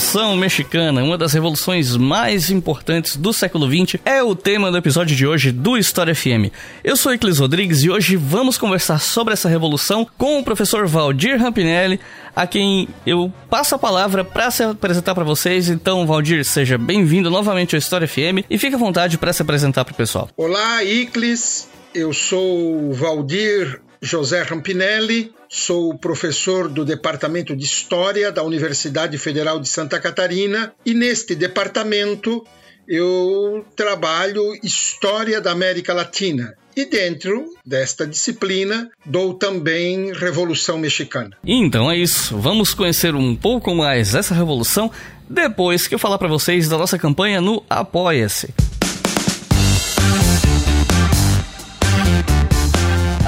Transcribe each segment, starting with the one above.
Revolução Mexicana, uma das revoluções mais importantes do século XX, é o tema do episódio de hoje do História FM. Eu sou Eclis Rodrigues e hoje vamos conversar sobre essa revolução com o professor Valdir Rampinelli, a quem eu passo a palavra para se apresentar para vocês. Então, Valdir, seja bem-vindo novamente ao História FM e fique à vontade para se apresentar para o pessoal. Olá, Iclis. Eu sou Valdir José Rampinelli, sou professor do Departamento de História da Universidade Federal de Santa Catarina e neste departamento eu trabalho História da América Latina. E dentro desta disciplina dou também Revolução Mexicana. Então é isso, vamos conhecer um pouco mais essa revolução depois que eu falar para vocês da nossa campanha no Apoia-se.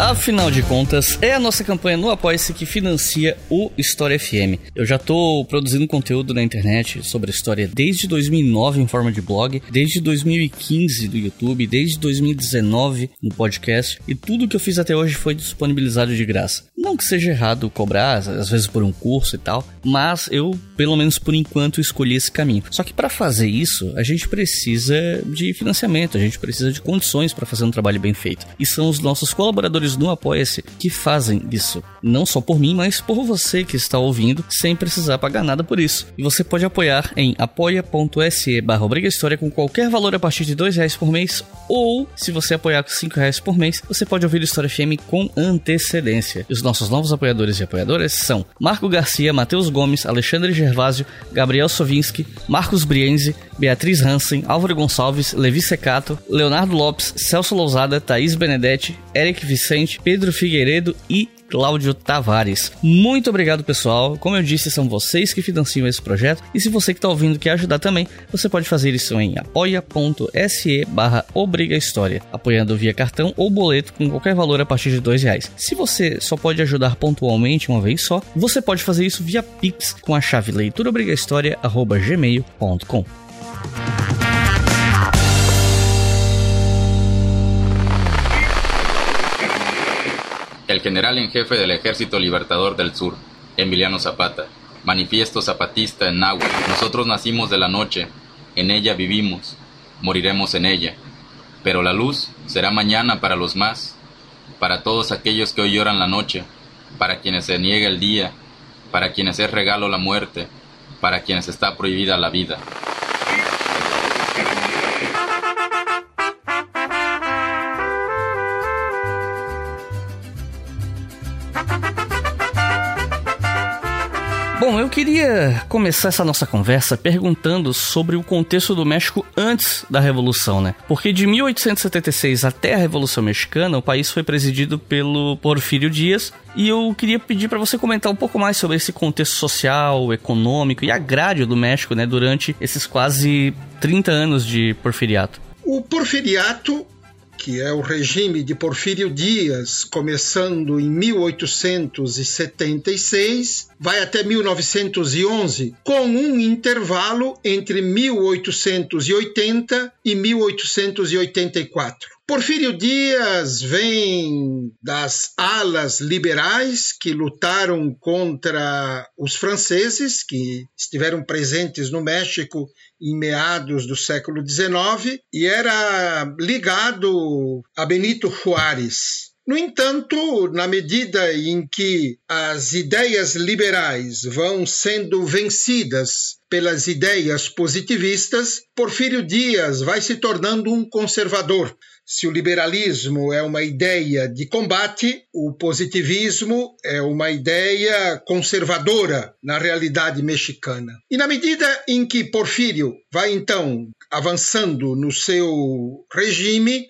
Afinal de contas, é a nossa campanha no Apoia-se que financia o História FM. Eu já tô produzindo conteúdo na internet sobre história desde 2009 em forma de blog, desde 2015 do YouTube, desde 2019 no podcast, e tudo que eu fiz até hoje foi disponibilizado de graça. Não que seja errado cobrar, às vezes por um curso e tal, mas eu, pelo menos por enquanto, escolhi esse caminho. Só que para fazer isso, a gente precisa de financiamento, a gente precisa de condições para fazer um trabalho bem feito. E são os nossos colaboradores apoiadores no Apoia-se que fazem isso. Não só por mim, mas por você que está ouvindo, sem precisar pagar nada por isso. E você pode apoiar em apoia.se barra História com qualquer valor a partir de dois reais por mês, ou se você apoiar com cinco reais por mês, você pode ouvir História FM com antecedência. E os nossos novos apoiadores e apoiadoras são Marco Garcia, Matheus Gomes, Alexandre Gervásio, Gabriel Sovinski, Marcos Brienzi, Beatriz Hansen, Álvaro Gonçalves, Levi Secato, Leonardo Lopes, Celso Lousada, Thaís Benedetti, Eric Vicente, Pedro Figueiredo e Cláudio Tavares. Muito obrigado, pessoal. Como eu disse, são vocês que financiam esse projeto. E se você que está ouvindo quer ajudar também, você pode fazer isso em apoia.se barra História, apoiando via cartão ou boleto com qualquer valor a partir de dois reais. Se você só pode ajudar pontualmente uma vez só, você pode fazer isso via Pix com a chave leituraobrigahistoria.gmail.com. El general en jefe del Ejército Libertador del Sur, Emiliano Zapata. Manifiesto zapatista en Nahua. Nosotros nacimos de la noche, en ella vivimos, moriremos en ella. Pero la luz será mañana para los más, para todos aquellos que hoy lloran la noche, para quienes se niega el día, para quienes es regalo la muerte, para quienes está prohibida la vida. Bom, eu queria começar essa nossa conversa perguntando sobre o contexto do México antes da Revolução, né? Porque de 1876 até a Revolução Mexicana, o país foi presidido pelo Porfírio Dias, e eu queria pedir para você comentar um pouco mais sobre esse contexto social, econômico e agrário do México, né, durante esses quase 30 anos de porfiriato. O porfiriato que é o regime de Porfírio Dias, começando em 1876, vai até 1911, com um intervalo entre 1880 e 1884. Porfírio Dias vem das alas liberais que lutaram contra os franceses, que estiveram presentes no México em meados do século XIX, e era ligado a Benito Juárez. No entanto, na medida em que as ideias liberais vão sendo vencidas pelas ideias positivistas, Porfírio Dias vai se tornando um conservador. Se o liberalismo é uma ideia de combate, o positivismo é uma ideia conservadora na realidade mexicana. E na medida em que Porfírio vai então avançando no seu regime,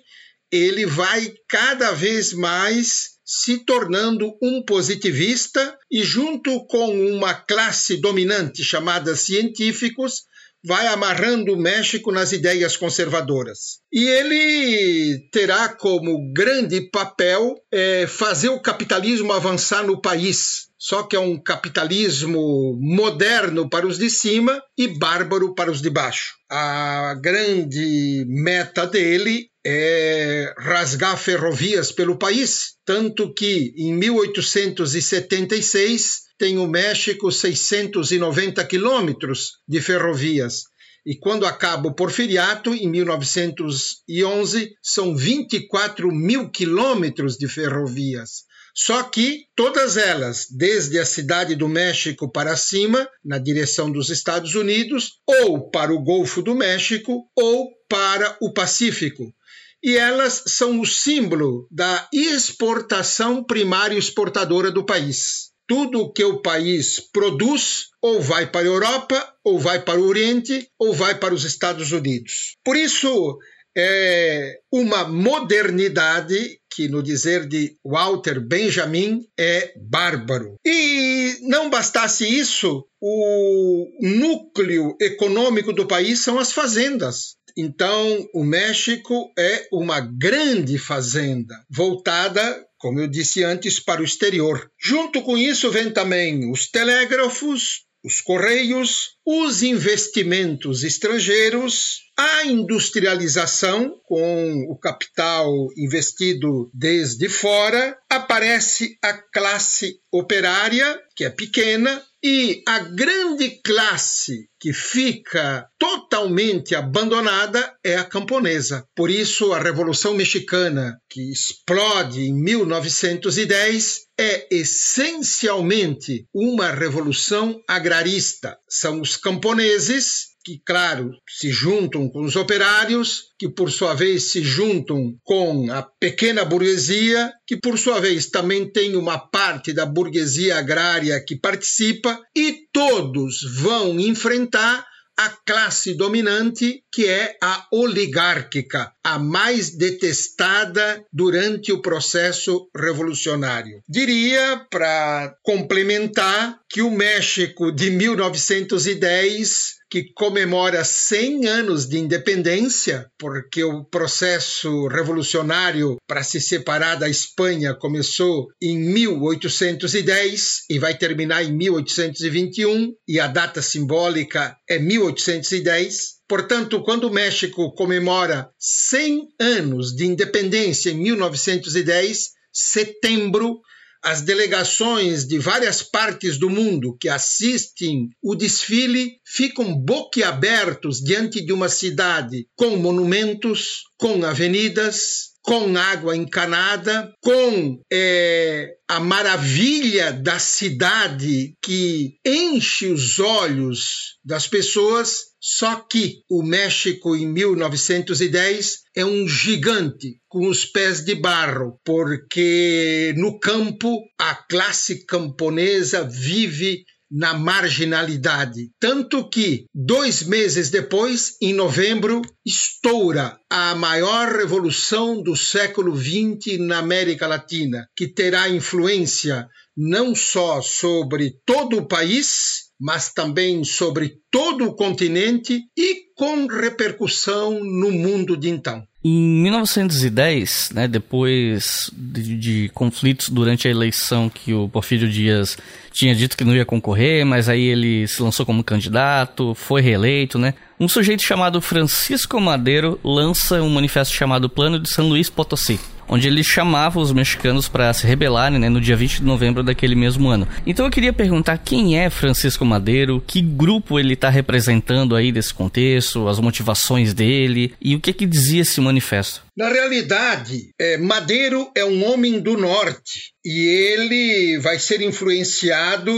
ele vai cada vez mais se tornando um positivista e, junto com uma classe dominante chamada científicos, vai amarrando o México nas ideias conservadoras. E ele terá como grande papel é, fazer o capitalismo avançar no país, só que é um capitalismo moderno para os de cima e bárbaro para os de baixo. A grande meta dele é rasgar ferrovias pelo país, tanto que em 1876 tem o México 690 quilômetros de ferrovias e quando acaba o porfiriato, em 1911, são 24 mil quilômetros de ferrovias. Só que todas elas, desde a cidade do México para cima, na direção dos Estados Unidos, ou para o Golfo do México, ou para o Pacífico. E elas são o símbolo da exportação primária exportadora do país tudo que o país produz ou vai para a Europa, ou vai para o Oriente, ou vai para os Estados Unidos. Por isso, é uma modernidade que, no dizer de Walter Benjamin, é bárbaro. E não bastasse isso, o núcleo econômico do país são as fazendas. Então, o México é uma grande fazenda, voltada como eu disse antes, para o exterior. Junto com isso vem também os telégrafos, os correios, os investimentos estrangeiros, a industrialização com o capital investido desde fora, aparece a classe operária, que é pequena, e a grande classe que fica totalmente abandonada é a camponesa. Por isso, a Revolução Mexicana, que explode em 1910, é essencialmente uma revolução agrarista. São os camponeses que, claro, se juntam com os operários, que por sua vez se juntam com a pequena burguesia, que por sua vez também tem uma parte da burguesia agrária que participa, e todos vão enfrentar a classe dominante, que é a oligárquica, a mais detestada durante o processo revolucionário. Diria, para complementar, que o México de 1910 que comemora 100 anos de independência, porque o processo revolucionário para se separar da Espanha começou em 1810 e vai terminar em 1821, e a data simbólica é 1810. Portanto, quando o México comemora 100 anos de independência em 1910, setembro as delegações de várias partes do mundo que assistem o desfile ficam boquiabertos diante de uma cidade com monumentos, com avenidas, com água encanada, com é, a maravilha da cidade que enche os olhos das pessoas. Só que o México em 1910 é um gigante com os pés de barro, porque no campo a classe camponesa vive na marginalidade. Tanto que, dois meses depois, em novembro, estoura a maior revolução do século XX na América Latina, que terá influência não só sobre todo o país, mas também sobre todo o continente e com repercussão no mundo de então. Em 1910, né, depois de, de, conflitos durante a eleição que o Porfírio Dias tinha dito que não ia concorrer, mas aí ele se lançou como candidato, foi reeleito, né? Um sujeito chamado Francisco Madeiro lança um manifesto chamado Plano de São Luís Potosí onde ele chamava os mexicanos para se rebelarem né, no dia 20 de novembro daquele mesmo ano. Então eu queria perguntar quem é Francisco Madeiro, que grupo ele está representando aí desse contexto, as motivações dele e o que, que dizia esse manifesto. Na realidade, é, Madeiro é um homem do norte e ele vai ser influenciado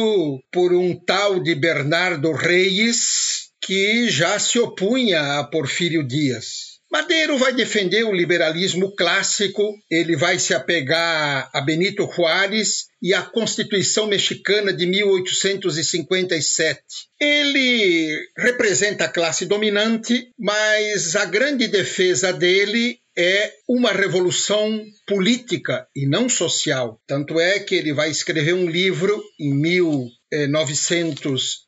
por um tal de Bernardo Reis que já se opunha a Porfírio Dias. Madeiro vai defender o liberalismo clássico, ele vai se apegar a Benito Juárez e à Constituição Mexicana de 1857. Ele representa a classe dominante, mas a grande defesa dele é uma revolução política e não social. Tanto é que ele vai escrever um livro em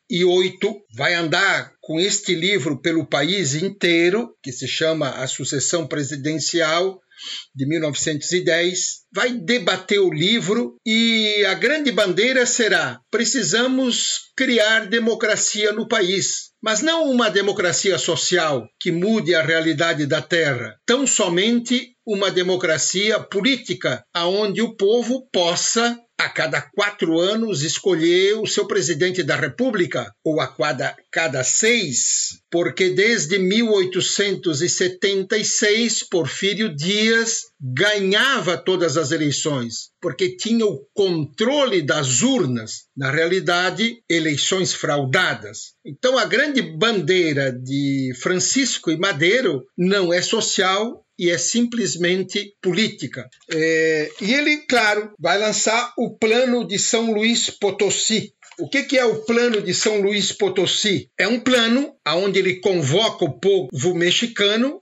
1908, vai andar com este livro pelo país inteiro, que se chama A Sucessão Presidencial, de 1910, vai debater o livro e a grande bandeira será: precisamos criar democracia no país. Mas não uma democracia social que mude a realidade da terra, tão somente uma democracia política, aonde o povo possa a cada quatro anos escolher o seu presidente da República, ou a cada, cada seis, porque desde 1876, Porfírio Dias ganhava todas as eleições, porque tinha o controle das urnas, na realidade, eleições fraudadas. Então, a grande bandeira de Francisco e Madeiro não é social, e é simplesmente política. É, e ele, claro, vai lançar o plano de São Luís Potosí. O que, é o plano de São Luís Potosí? É um plano onde ele convoca o povo mexicano,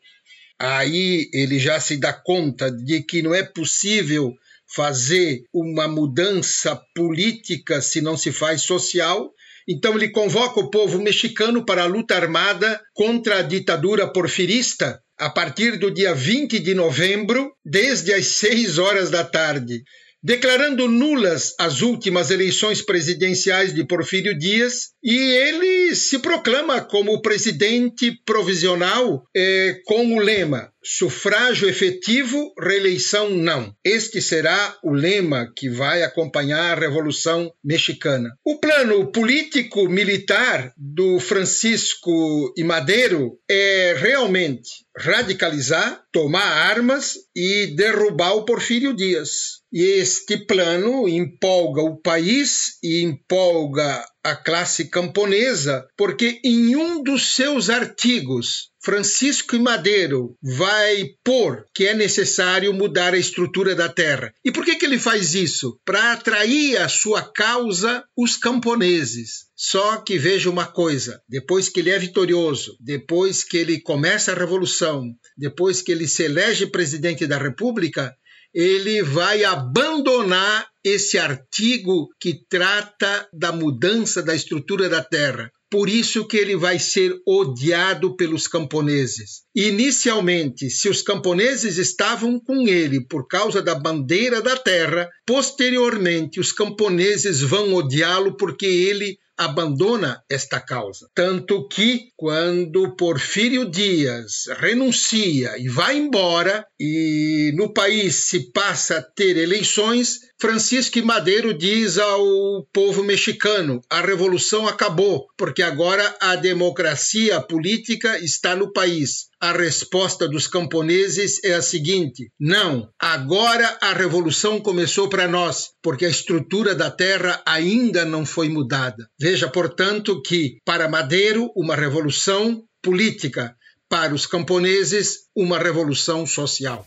aí ele já se dá conta de que não é possível fazer uma mudança política se não se faz social. Então ele convoca o povo mexicano para a luta armada contra a ditadura porfirista a partir do dia 20 de novembro, desde as 6 horas da tarde, declarando nulas as últimas eleições presidenciais de Porfírio Dias, e ele se proclama como presidente provisional eh, com o lema sufrágio efetivo, reeleição não. Este será o lema que vai acompanhar a Revolução Mexicana. O plano político-militar do Francisco e Madeiro é realmente radicalizar, tomar armas e derrubar o Porfírio Dias. E este plano empolga o país e empolga a classe camponesa, porque em um dos seus artigos, Francisco e Madeiro vai pôr que é necessário mudar a estrutura da terra. E por que, que ele faz isso? Para atrair à sua causa os camponeses. Só que veja uma coisa: depois que ele é vitorioso, depois que ele começa a revolução, depois que ele se elege presidente da República, ele vai abandonar esse artigo que trata da mudança da estrutura da terra. Por isso que ele vai ser odiado pelos camponeses. Inicialmente, se os camponeses estavam com ele por causa da bandeira da terra, posteriormente os camponeses vão odiá-lo porque ele abandona esta causa. Tanto que, quando Porfírio Dias renuncia e vai embora, e no país se passa a ter eleições, Francisco Madeiro diz ao povo mexicano: a revolução acabou, porque agora a democracia política está no país. A resposta dos camponeses é a seguinte: não, agora a revolução começou para nós, porque a estrutura da terra ainda não foi mudada. Veja, portanto, que para Madeiro, uma revolução política, para os camponeses, uma revolução social.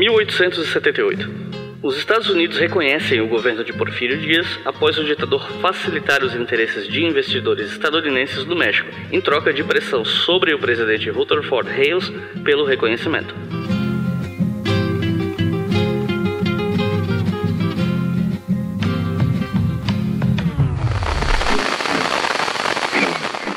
1878. Os Estados Unidos reconhecem o governo de Porfírio Dias após o ditador facilitar os interesses de investidores estadunidenses no México, em troca de pressão sobre o presidente Rutherford Hayes pelo reconhecimento.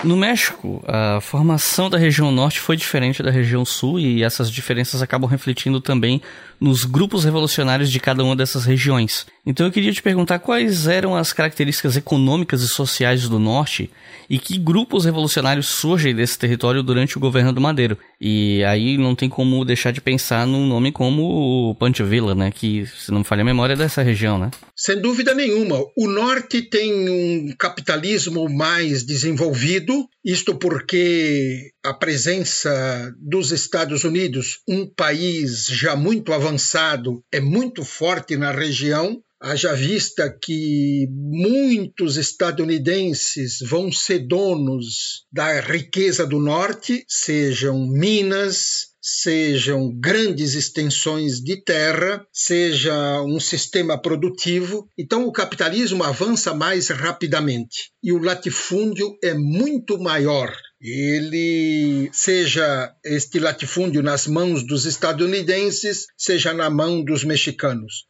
No México, a formação da região norte foi diferente da região sul e essas diferenças acabam refletindo também nos grupos revolucionários de cada uma dessas regiões. Então eu queria te perguntar quais eram as características econômicas e sociais do norte e que grupos revolucionários surgem desse território durante o governo do Madeiro. E aí não tem como deixar de pensar num nome como Villa, né, que se não me falha a memória é dessa região, né? Sem dúvida nenhuma. O norte tem um capitalismo mais desenvolvido, isto porque a presença dos Estados Unidos, um país já muito avançado, é muito forte na região. Haja vista que muitos estadunidenses vão ser donos da riqueza do norte, sejam minas, sejam grandes extensões de terra, seja um sistema produtivo. Então, o capitalismo avança mais rapidamente e o latifúndio é muito maior ele seja este latifúndio nas mãos dos estadunidenses, seja na mão dos mexicanos.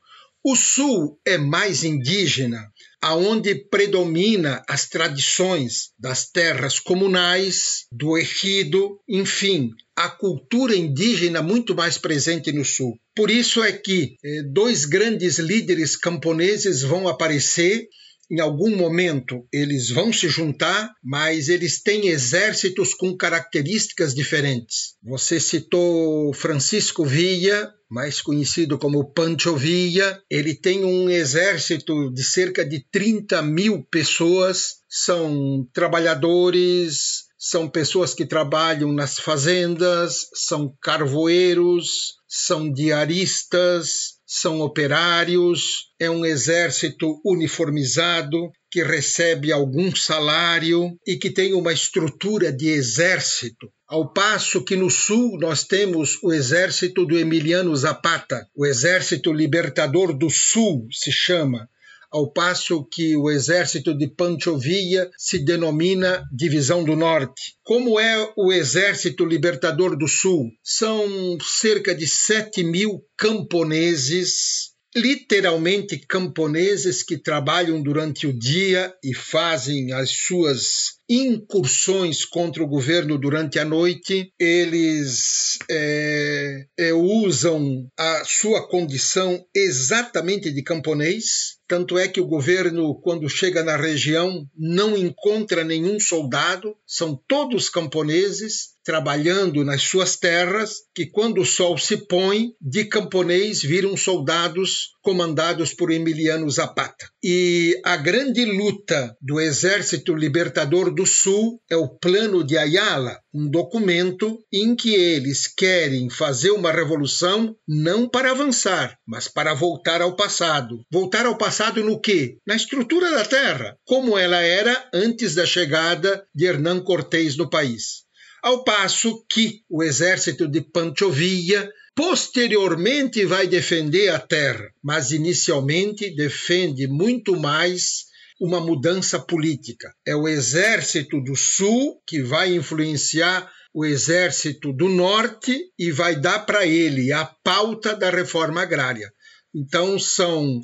O sul é mais indígena, aonde predomina as tradições das terras comunais, do ejido, enfim, a cultura indígena muito mais presente no sul. Por isso é que eh, dois grandes líderes camponeses vão aparecer em algum momento eles vão se juntar, mas eles têm exércitos com características diferentes. Você citou Francisco Villa, mais conhecido como Pancho Villa. Ele tem um exército de cerca de 30 mil pessoas, são trabalhadores, são pessoas que trabalham nas fazendas, são carvoeiros, são diaristas, são operários, é um exército uniformizado que recebe algum salário e que tem uma estrutura de exército. Ao passo que no sul nós temos o exército do Emiliano Zapata, o exército libertador do sul se chama, ao passo que o exército de Pancho Villa se denomina Divisão do Norte. Como é o Exército Libertador do Sul? São cerca de 7 mil camponeses literalmente camponeses que trabalham durante o dia e fazem as suas incursões contra o governo durante a noite, eles é, é, usam a sua condição exatamente de camponês. Tanto é que o governo, quando chega na região, não encontra nenhum soldado, são todos camponeses trabalhando nas suas terras, que quando o sol se põe, de camponês viram soldados comandados por Emiliano Zapata. E a grande luta do Exército Libertador do Sul é o Plano de Ayala, um documento em que eles querem fazer uma revolução não para avançar, mas para voltar ao passado. Voltar ao passado no quê? Na estrutura da terra, como ela era antes da chegada de Hernán Cortés no país. Ao passo que o exército de Pancho Villa posteriormente vai defender a terra, mas inicialmente defende muito mais uma mudança política. É o exército do sul que vai influenciar o exército do norte e vai dar para ele a pauta da reforma agrária. Então são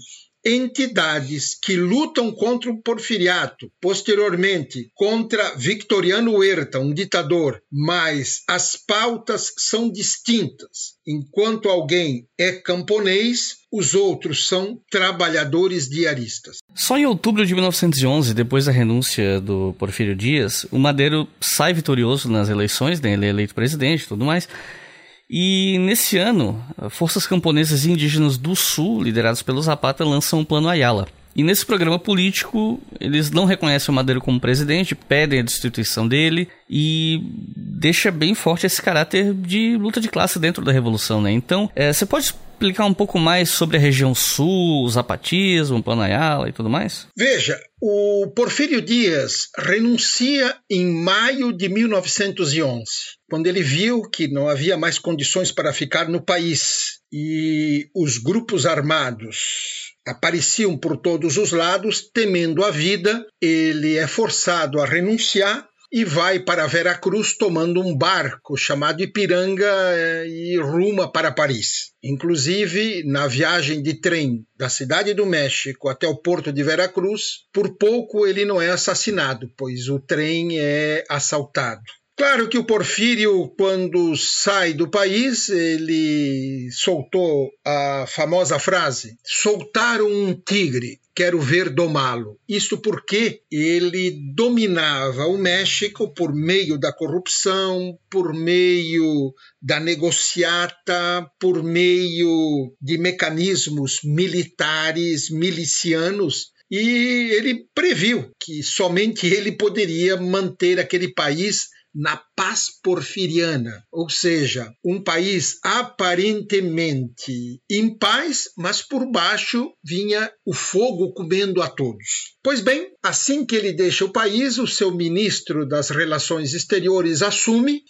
entidades que lutam contra o porfiriato, posteriormente contra Victoriano Huerta, um ditador, mas as pautas são distintas. Enquanto alguém é camponês, os outros são trabalhadores diaristas. Só em outubro de 1911, depois da renúncia do Porfírio Dias, o Madeiro sai vitorioso nas eleições, né? ele é eleito presidente e tudo mais. E nesse ano, forças camponesas e indígenas do Sul, lideradas pelo Zapata, lançam o Plano Ayala. E nesse programa político, eles não reconhecem o Madeiro como presidente, pedem a destituição dele e deixa bem forte esse caráter de luta de classe dentro da revolução, né? Então, é, você pode explicar um pouco mais sobre a região sul, o zapatismo, o Plano Ayala e tudo mais? Veja, o Porfírio Dias renuncia em maio de 1911, quando ele viu que não havia mais condições para ficar no país e os grupos armados apareciam por todos os lados, temendo a vida, ele é forçado a renunciar e vai para Veracruz tomando um barco chamado Ipiranga eh, e ruma para Paris. Inclusive, na viagem de trem da cidade do México até o porto de Veracruz, por pouco ele não é assassinado, pois o trem é assaltado. Claro que o Porfírio, quando sai do país, ele soltou a famosa frase: soltaram um tigre, quero ver domá-lo. Isto porque ele dominava o México por meio da corrupção, por meio da negociata, por meio de mecanismos militares, milicianos e ele previu que somente ele poderia manter aquele país na paz porfiriana, ou seja, um país aparentemente em paz, mas por baixo vinha o fogo comendo a todos. Pois bem, assim que ele deixa o país, o seu ministro das Relações Exteriores assume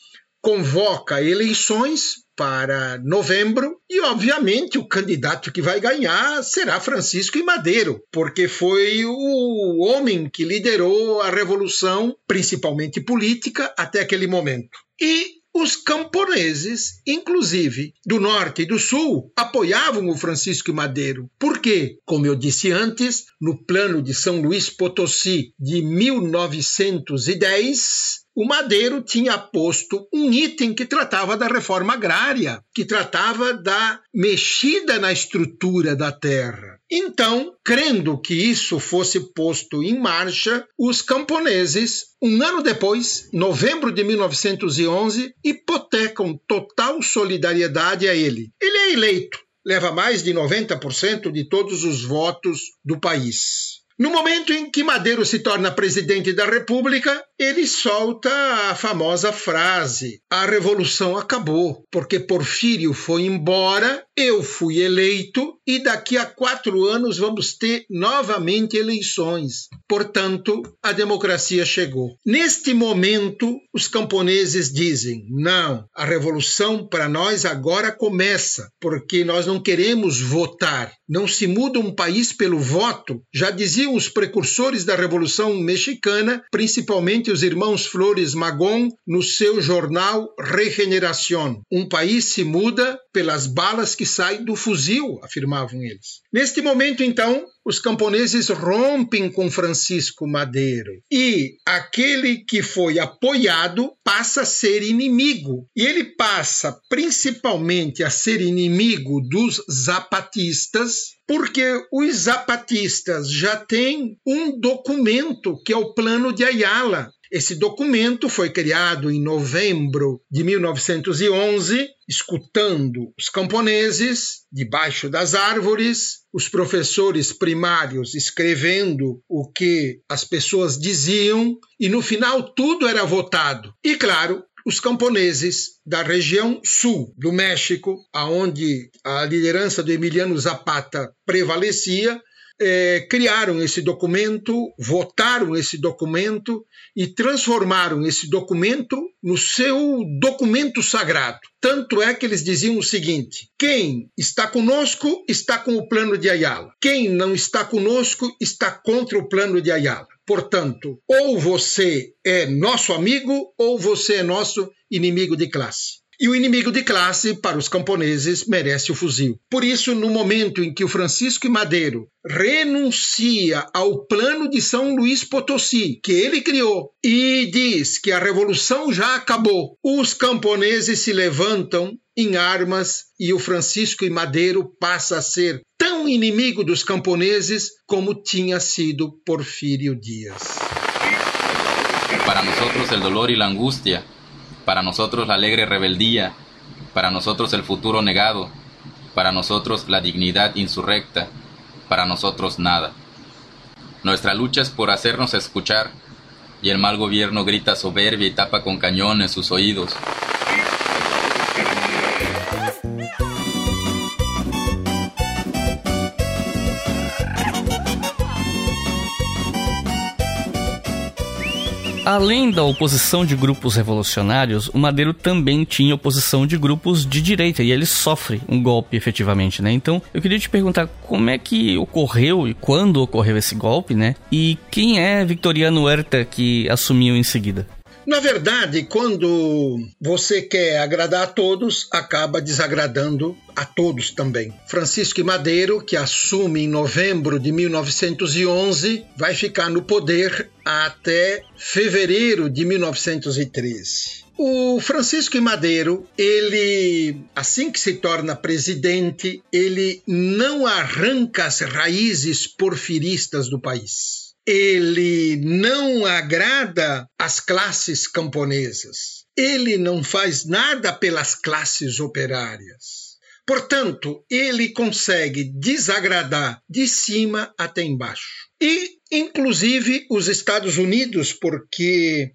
convoca eleições para novembro e, obviamente, o candidato que vai ganhar será Francisco I. Madeiro, porque foi o homem que liderou a revolução, principalmente política, até aquele momento. E os camponeses, inclusive do norte e do sul, apoiavam o Francisco Madeiro. Por quê? Como eu disse antes, no plano de São Luís Potosí de 1910, o Madeiro tinha posto um item que tratava da reforma agrária, que tratava da mexida na estrutura da terra. Então, crendo que isso fosse posto em marcha, os camponeses, um ano depois, novembro de 1911, hipotecam total solidariedade a ele. Ele é eleito, leva mais de 90% de todos os votos do país. No momento em que Madeiro se torna presidente da República, ele solta a famosa frase: a revolução acabou, porque Porfírio foi embora, eu fui eleito e daqui a quatro anos vamos ter novamente eleições. Portanto, a democracia chegou. Neste momento, os camponeses dizem: não, a revolução para nós agora começa, porque nós não queremos votar. Não se muda um país pelo voto. Já diziam os precursores da Revolução Mexicana, principalmente os irmãos Flores Magón, no seu jornal Regeneración. Um país se muda pelas balas que saem do fuzil, afirmavam eles. Neste momento, então, os camponeses rompem com Francisco Madeiro e aquele que foi apoiado passa a ser inimigo. E ele passa principalmente a ser inimigo dos zapatistas, porque os zapatistas já têm um documento que é o Plano de Ayala, esse documento foi criado em novembro de 1911, escutando os camponeses debaixo das árvores, os professores primários escrevendo o que as pessoas diziam, e no final tudo era votado. E claro, os camponeses da região sul do México, aonde a liderança do Emiliano Zapata prevalecia, é, criaram esse documento, votaram esse documento e transformaram esse documento no seu documento sagrado. Tanto é que eles diziam o seguinte: quem está conosco está com o plano de Ayala, quem não está conosco está contra o plano de Ayala. Portanto, ou você é nosso amigo ou você é nosso inimigo de classe. E o inimigo de classe, para os camponeses, merece o fuzil. Por isso, no momento em que o Francisco e Madeiro renuncia ao plano de São Luís Potosí, que ele criou, e diz que a revolução já acabou, os camponeses se levantam em armas e o Francisco e Madeiro passa a ser tão inimigo dos camponeses como tinha sido Porfírio Dias. Para nós, o dolor e a angústia para nosotros la alegre rebeldía, para nosotros el futuro negado, para nosotros la dignidad insurrecta, para nosotros nada. Nuestra lucha es por hacernos escuchar, y el mal gobierno grita soberbia y tapa con cañones sus oídos. Além da oposição de grupos revolucionários, o Madeiro também tinha oposição de grupos de direita e ele sofre um golpe efetivamente, né? Então, eu queria te perguntar como é que ocorreu e quando ocorreu esse golpe, né? E quem é Victoriano Huerta que assumiu em seguida? Na verdade, quando você quer agradar a todos, acaba desagradando a todos também. Francisco Madeiro, que assume em novembro de 1911, vai ficar no poder até fevereiro de 1913. O Francisco Madeiro, ele, assim que se torna presidente, ele não arranca as raízes porfiristas do país ele não agrada as classes camponesas. Ele não faz nada pelas classes operárias. Portanto, ele consegue desagradar de cima até embaixo. E, inclusive, os Estados Unidos, porque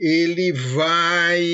ele vai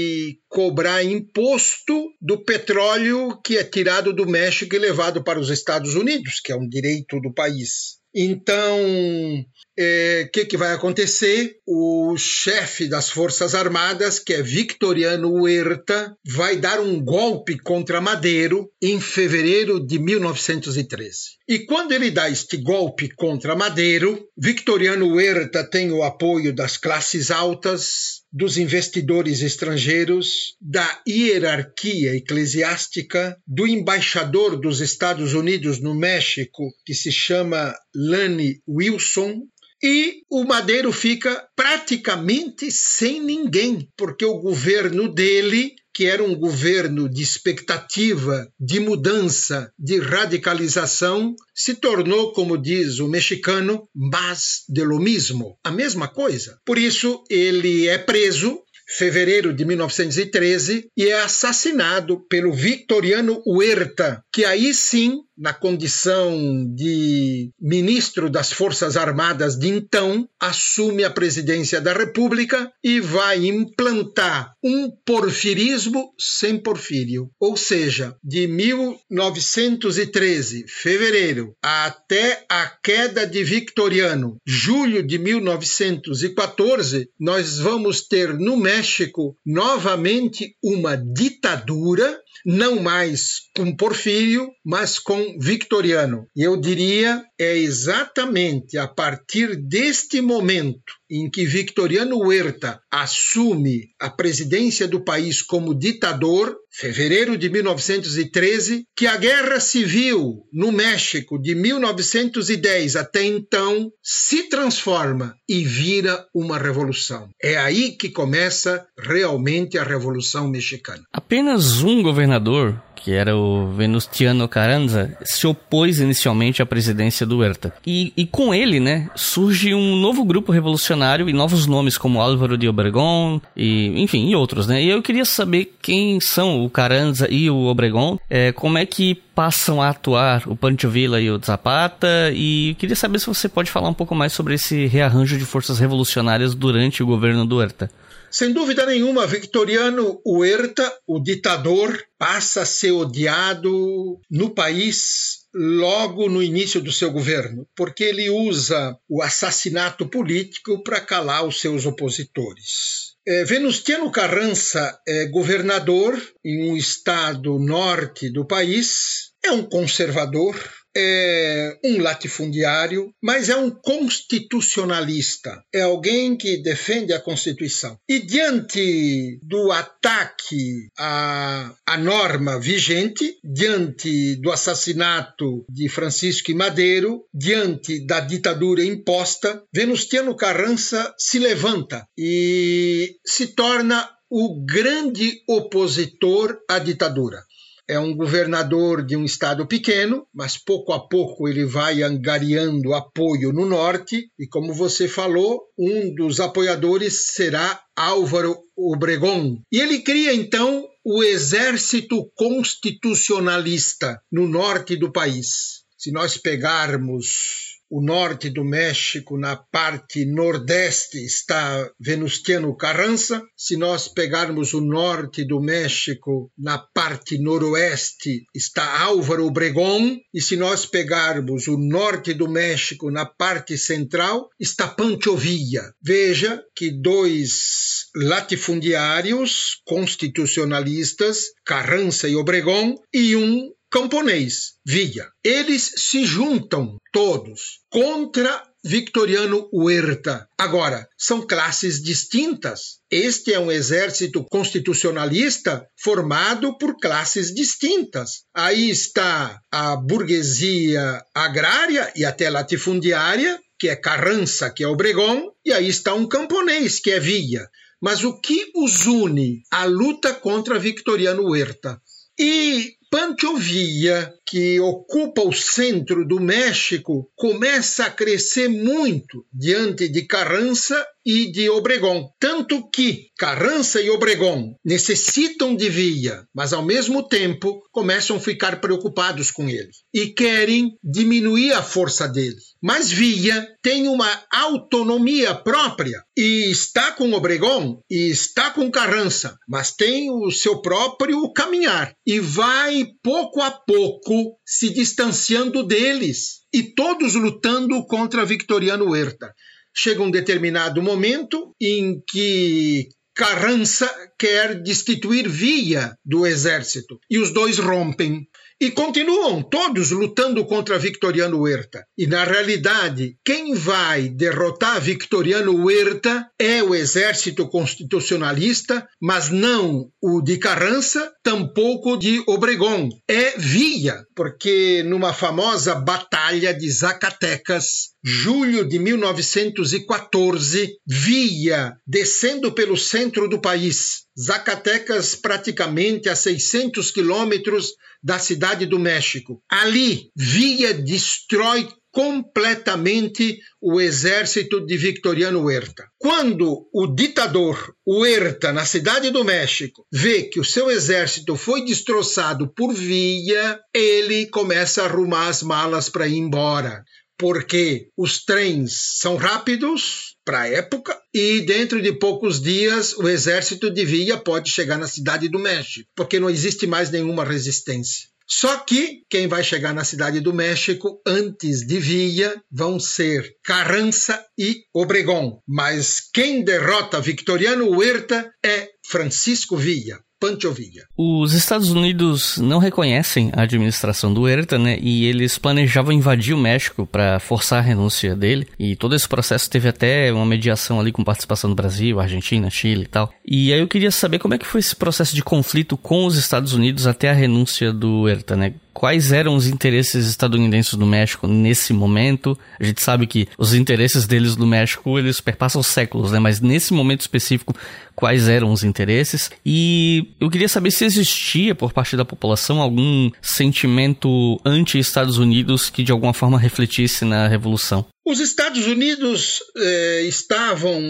cobrar imposto do petróleo que é tirado do México e levado para os Estados Unidos, que é um direito do país. Então, o é, que, que vai acontecer? O chefe das Forças Armadas, que é Victoriano Huerta, vai dar um golpe contra Madeiro em fevereiro de 1913. E quando ele dá este golpe contra Madeiro, Victoriano Huerta tem o apoio das classes altas, dos investidores estrangeiros, da hierarquia eclesiástica, do embaixador dos Estados Unidos no México, que se chama Lane Wilson, e o Madeiro fica praticamente sem ninguém, porque o governo dele que era um governo de expectativa, de mudança, de radicalização, se tornou, como diz o mexicano, mais de lo mismo, a mesma coisa. Por isso, ele é preso fevereiro de 1913 e é assassinado pelo Victoriano Huerta, que aí sim na condição de ministro das Forças Armadas de então, assume a presidência da República e vai implantar um porfirismo sem porfírio. Ou seja, de 1913, fevereiro, até a queda de Victoriano, julho de 1914, nós vamos ter no México novamente uma ditadura não mais com Porfírio, mas com Victoriano. Eu diria é exatamente a partir deste momento em que Victoriano Huerta assume a presidência do país como ditador, fevereiro de 1913, que a guerra civil no México de 1910 até então se transforma e vira uma revolução. É aí que começa realmente a Revolução Mexicana. Apenas um governador que era o Venustiano Carranza, se opôs inicialmente à presidência do Huerta. E, e com ele, né, surge um novo grupo revolucionário e novos nomes como Álvaro de Obregón e, enfim, e outros, né? E eu queria saber quem são o Carranza e o Obregón, é, como é que passam a atuar o Pancho Villa e o Zapata, e queria saber se você pode falar um pouco mais sobre esse rearranjo de forças revolucionárias durante o governo do Huerta. Sem dúvida nenhuma, Victoriano Huerta, o ditador, passa a ser odiado no país logo no início do seu governo, porque ele usa o assassinato político para calar os seus opositores. É, Venustiano Carrança é governador em um estado norte do país, é um conservador, é um latifundiário, mas é um constitucionalista. É alguém que defende a Constituição. E diante do ataque à, à norma vigente, diante do assassinato de Francisco e Madeiro, diante da ditadura imposta, Venustiano Carrança se levanta e se torna o grande opositor à ditadura é um governador de um estado pequeno, mas pouco a pouco ele vai angariando apoio no norte, e como você falou, um dos apoiadores será Álvaro Obregón. E ele cria então o Exército Constitucionalista no norte do país. Se nós pegarmos o norte do México, na parte nordeste, está Venustiano Carranza. Se nós pegarmos o norte do México, na parte noroeste, está Álvaro Obregón. E se nós pegarmos o norte do México, na parte central, está Pancho Villa. Veja que dois latifundiários constitucionalistas, Carranza e Obregón, e um camponês, Villa. Eles se juntam todos contra Victoriano Huerta. Agora, são classes distintas. Este é um exército constitucionalista formado por classes distintas. Aí está a burguesia agrária e até latifundiária, que é Carrança, que é Obregón, e aí está um camponês, que é Villa. Mas o que os une? A luta contra Victoriano Huerta. E Pancho Villa, que ocupa o centro do México, começa a crescer muito diante de Carrança e de Obregón. Tanto que Carrança e Obregón necessitam de Villa, mas ao mesmo tempo começam a ficar preocupados com ele e querem diminuir a força dele. Mas Villa tem uma autonomia própria e está com Obregón e está com Carrança, mas tem o seu próprio caminhar e vai pouco a pouco se distanciando deles e todos lutando contra Victoriano Huerta. Chega um determinado momento em que Carrança quer destituir Villa do exército e os dois rompem. E continuam todos lutando contra Victoriano Huerta. E na realidade, quem vai derrotar Victoriano Huerta é o exército constitucionalista, mas não o de Carrança, tampouco de Obregón. É Villa, porque numa famosa batalha de Zacatecas, julho de 1914, Villa descendo pelo centro do país, Zacatecas praticamente a 600 quilômetros da cidade do México. Ali, Villa destrói completamente o exército de Victoriano Huerta. Quando o ditador Huerta, na cidade do México, vê que o seu exército foi destroçado por Villa, ele começa a arrumar as malas para ir embora porque os trens são rápidos para a época e dentro de poucos dias o exército de Villa pode chegar na cidade do México, porque não existe mais nenhuma resistência. Só que quem vai chegar na cidade do México antes de Villa vão ser Carrança e Obregón. Mas quem derrota Victoriano Huerta é Francisco Villa. Pancho Villa. Os Estados Unidos não reconhecem a administração do Huerta, né? E eles planejavam invadir o México para forçar a renúncia dele. E todo esse processo teve até uma mediação ali com participação do Brasil, Argentina, Chile e tal. E aí eu queria saber como é que foi esse processo de conflito com os Estados Unidos até a renúncia do Huerta, né? Quais eram os interesses estadunidenses do México nesse momento. A gente sabe que os interesses deles do México, eles perpassam séculos, né? Mas nesse momento específico, quais eram os interesses? E eu queria saber se existia por parte da população algum sentimento anti-Estados Unidos que de alguma forma refletisse na revolução. Os Estados Unidos eh, estavam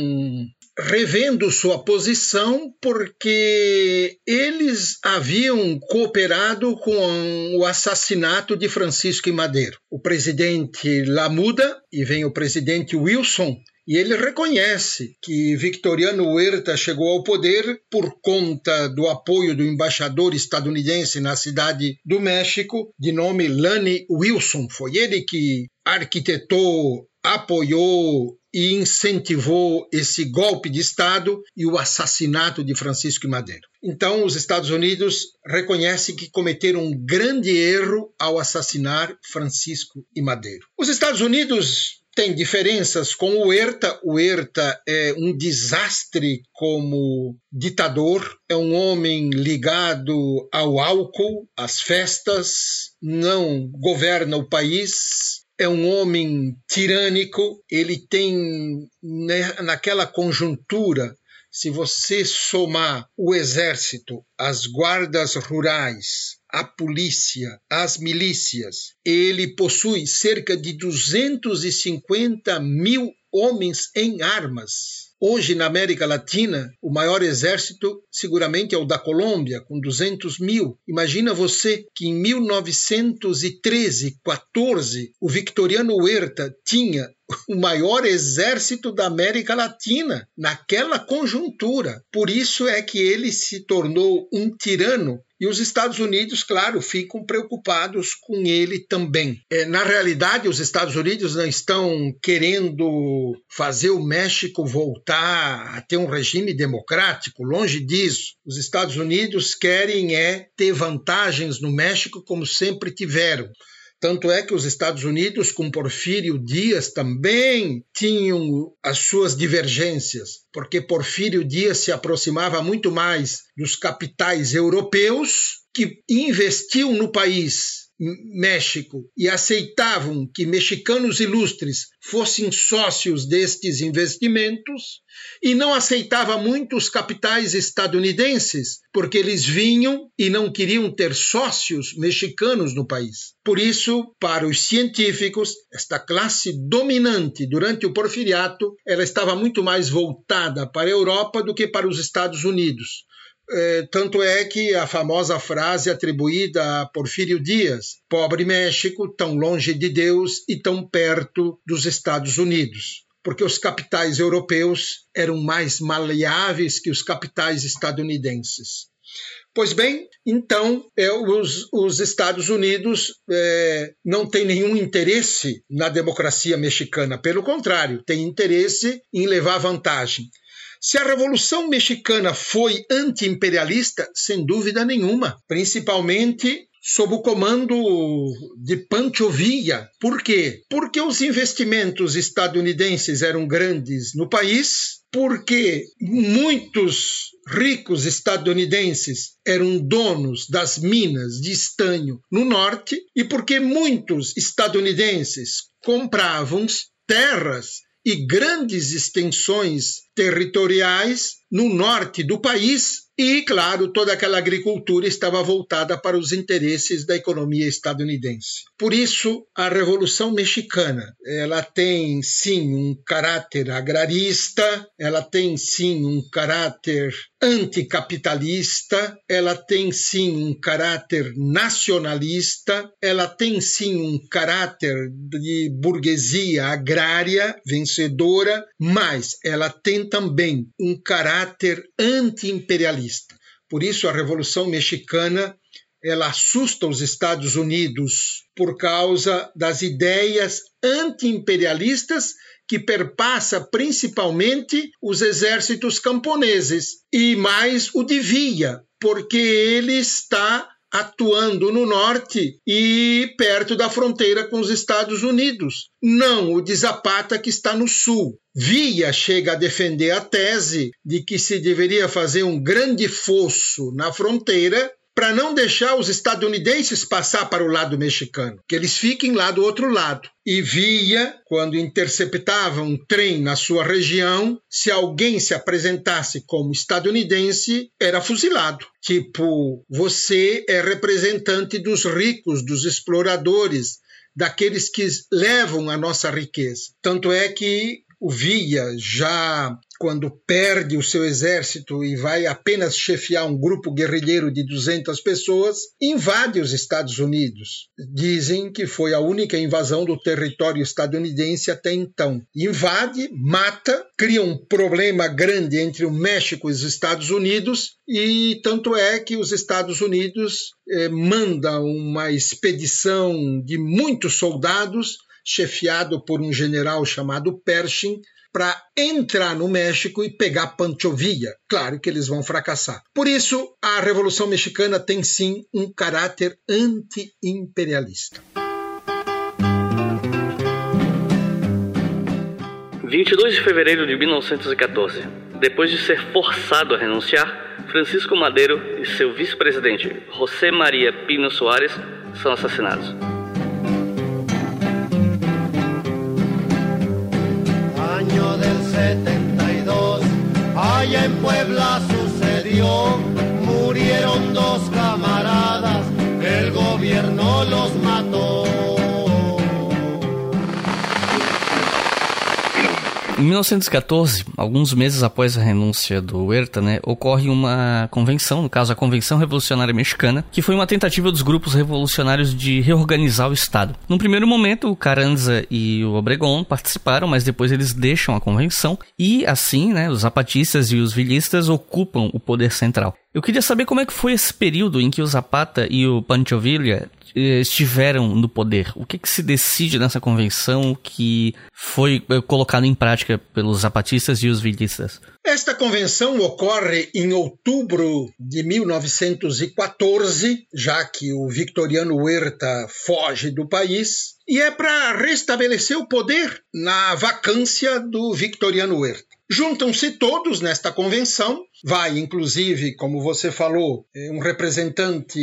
revendo sua posição porque eles haviam cooperado com o assassinato de Francisco e Madeiro. O presidente Lamuda e vem o presidente Wilson e ele reconhece que Victoriano Huerta chegou ao poder por conta do apoio do embaixador estadunidense na cidade do México, de nome Lane Wilson. Foi ele que arquitetou, apoiou e incentivou esse golpe de Estado e o assassinato de Francisco e Madeiro. Então, os Estados Unidos reconhecem que cometeram um grande erro ao assassinar Francisco e Madeiro. Os Estados Unidos têm diferenças com o Huerta. O Huerta é um desastre como ditador, é um homem ligado ao álcool, às festas, não governa o país, é um homem tirânico, ele tem né, naquela conjuntura, se você somar o exército, as guardas rurais, a polícia, as milícias, ele possui cerca de 250 mil homens em armas Hoje, na América Latina, o maior exército seguramente é o da Colômbia, com 200 mil. Imagina você que em 1913, 14, o Victoriano Huerta tinha o maior exército da América Latina naquela conjuntura. Por isso é que ele se tornou um tirano e os Estados Unidos, claro, ficam preocupados com ele também. É, na realidade, os Estados Unidos não estão querendo fazer o México voltar a ter um regime democrático, longe disso. Os Estados Unidos querem é ter vantagens no México como sempre tiveram. Tanto é que os Estados Unidos, com Porfírio Dias, também tinham as suas divergências, porque Porfírio Dias se aproximava muito mais dos capitais europeus que investiam no país México e aceitavam que mexicanos ilustres fossem sócios destes investimentos e não aceitava muito os capitais estadunidenses, porque eles vinham e não queriam ter sócios mexicanos no país. Por isso, para os científicos, esta classe dominante durante o porfiriato, ela estava muito mais voltada para a Europa do que para os Estados Unidos. É, tanto é que a famosa frase atribuída a Porfírio Dias, pobre México, tão longe de Deus e tão perto dos Estados Unidos, porque os capitais europeus eram mais maleáveis que os capitais estadunidenses. Pois bem, então é, os, os, Estados Unidos é, não têm nenhum interesse na democracia mexicana, pelo contrário, tem interesse em levar vantagem. Se a Revolução Mexicana foi anti-imperialista, sem dúvida nenhuma, principalmente sob o comando de Pancho Villa. Por quê? Porque os investimentos estadunidenses eram grandes no país, porque muitos ricos estadunidenses eram donos das minas de estanho no norte e porque muitos estadunidenses compravam terras e grandes extensões territoriais no norte do país e, claro, toda aquela agricultura estava voltada para os interesses da economia estadunidense. Por isso, a Revolução Mexicana, ela tem sim um caráter agrarista, ela tem sim um caráter anticapitalista, ela tem sim um caráter nacionalista, ela tem sim um caráter de burguesia agrária vencedora, mas ela tem também um caráter anti-imperialista. Por isso a Revolução Mexicana ela assusta os Estados Unidos por causa das ideias anti-imperialistas que perpassa principalmente os exércitos camponeses e mais o de Villa, porque ele está atuando no norte e perto da fronteira com os Estados Unidos, não o de Zapata que está no sul. Via chega a defender a tese de que se deveria fazer um grande fosso na fronteira para não deixar os estadunidenses passar para o lado mexicano, que eles fiquem lá do outro lado. E via, quando interceptava um trem na sua região, se alguém se apresentasse como estadunidense, era fuzilado. Tipo, você é representante dos ricos, dos exploradores, daqueles que levam a nossa riqueza. Tanto é que o Via já quando perde o seu exército e vai apenas chefiar um grupo guerrilheiro de 200 pessoas, invade os Estados Unidos. Dizem que foi a única invasão do território estadunidense até então. Invade, mata, cria um problema grande entre o México e os Estados Unidos, e tanto é que os Estados Unidos eh, manda uma expedição de muitos soldados chefiado por um general chamado Pershing, para entrar no México e pegar Pancho Villa. Claro que eles vão fracassar. Por isso, a Revolução Mexicana tem sim um caráter anti-imperialista. 22 de fevereiro de 1914. Depois de ser forçado a renunciar, Francisco Madeiro e seu vice-presidente, José Maria Pino Soares, são assassinados. En Puebla sucedió, murieron dos camaradas, el gobierno los mató. Em 1914, alguns meses após a renúncia do Huerta, né, ocorre uma convenção, no caso a Convenção Revolucionária Mexicana, que foi uma tentativa dos grupos revolucionários de reorganizar o Estado. Num primeiro momento, o Carranza e o Obregón participaram, mas depois eles deixam a convenção e assim, né, os zapatistas e os villistas ocupam o poder central. Eu queria saber como é que foi esse período em que o Zapata e o Pancho Villa eh, estiveram no poder. O que, que se decide nessa convenção que foi eh, colocado em prática pelos zapatistas e os villistas? Esta convenção ocorre em outubro de 1914, já que o Victoriano Huerta foge do país e é para restabelecer o poder na vacância do Victoriano Huerta. Juntam-se todos nesta convenção, vai inclusive, como você falou, eh, um representante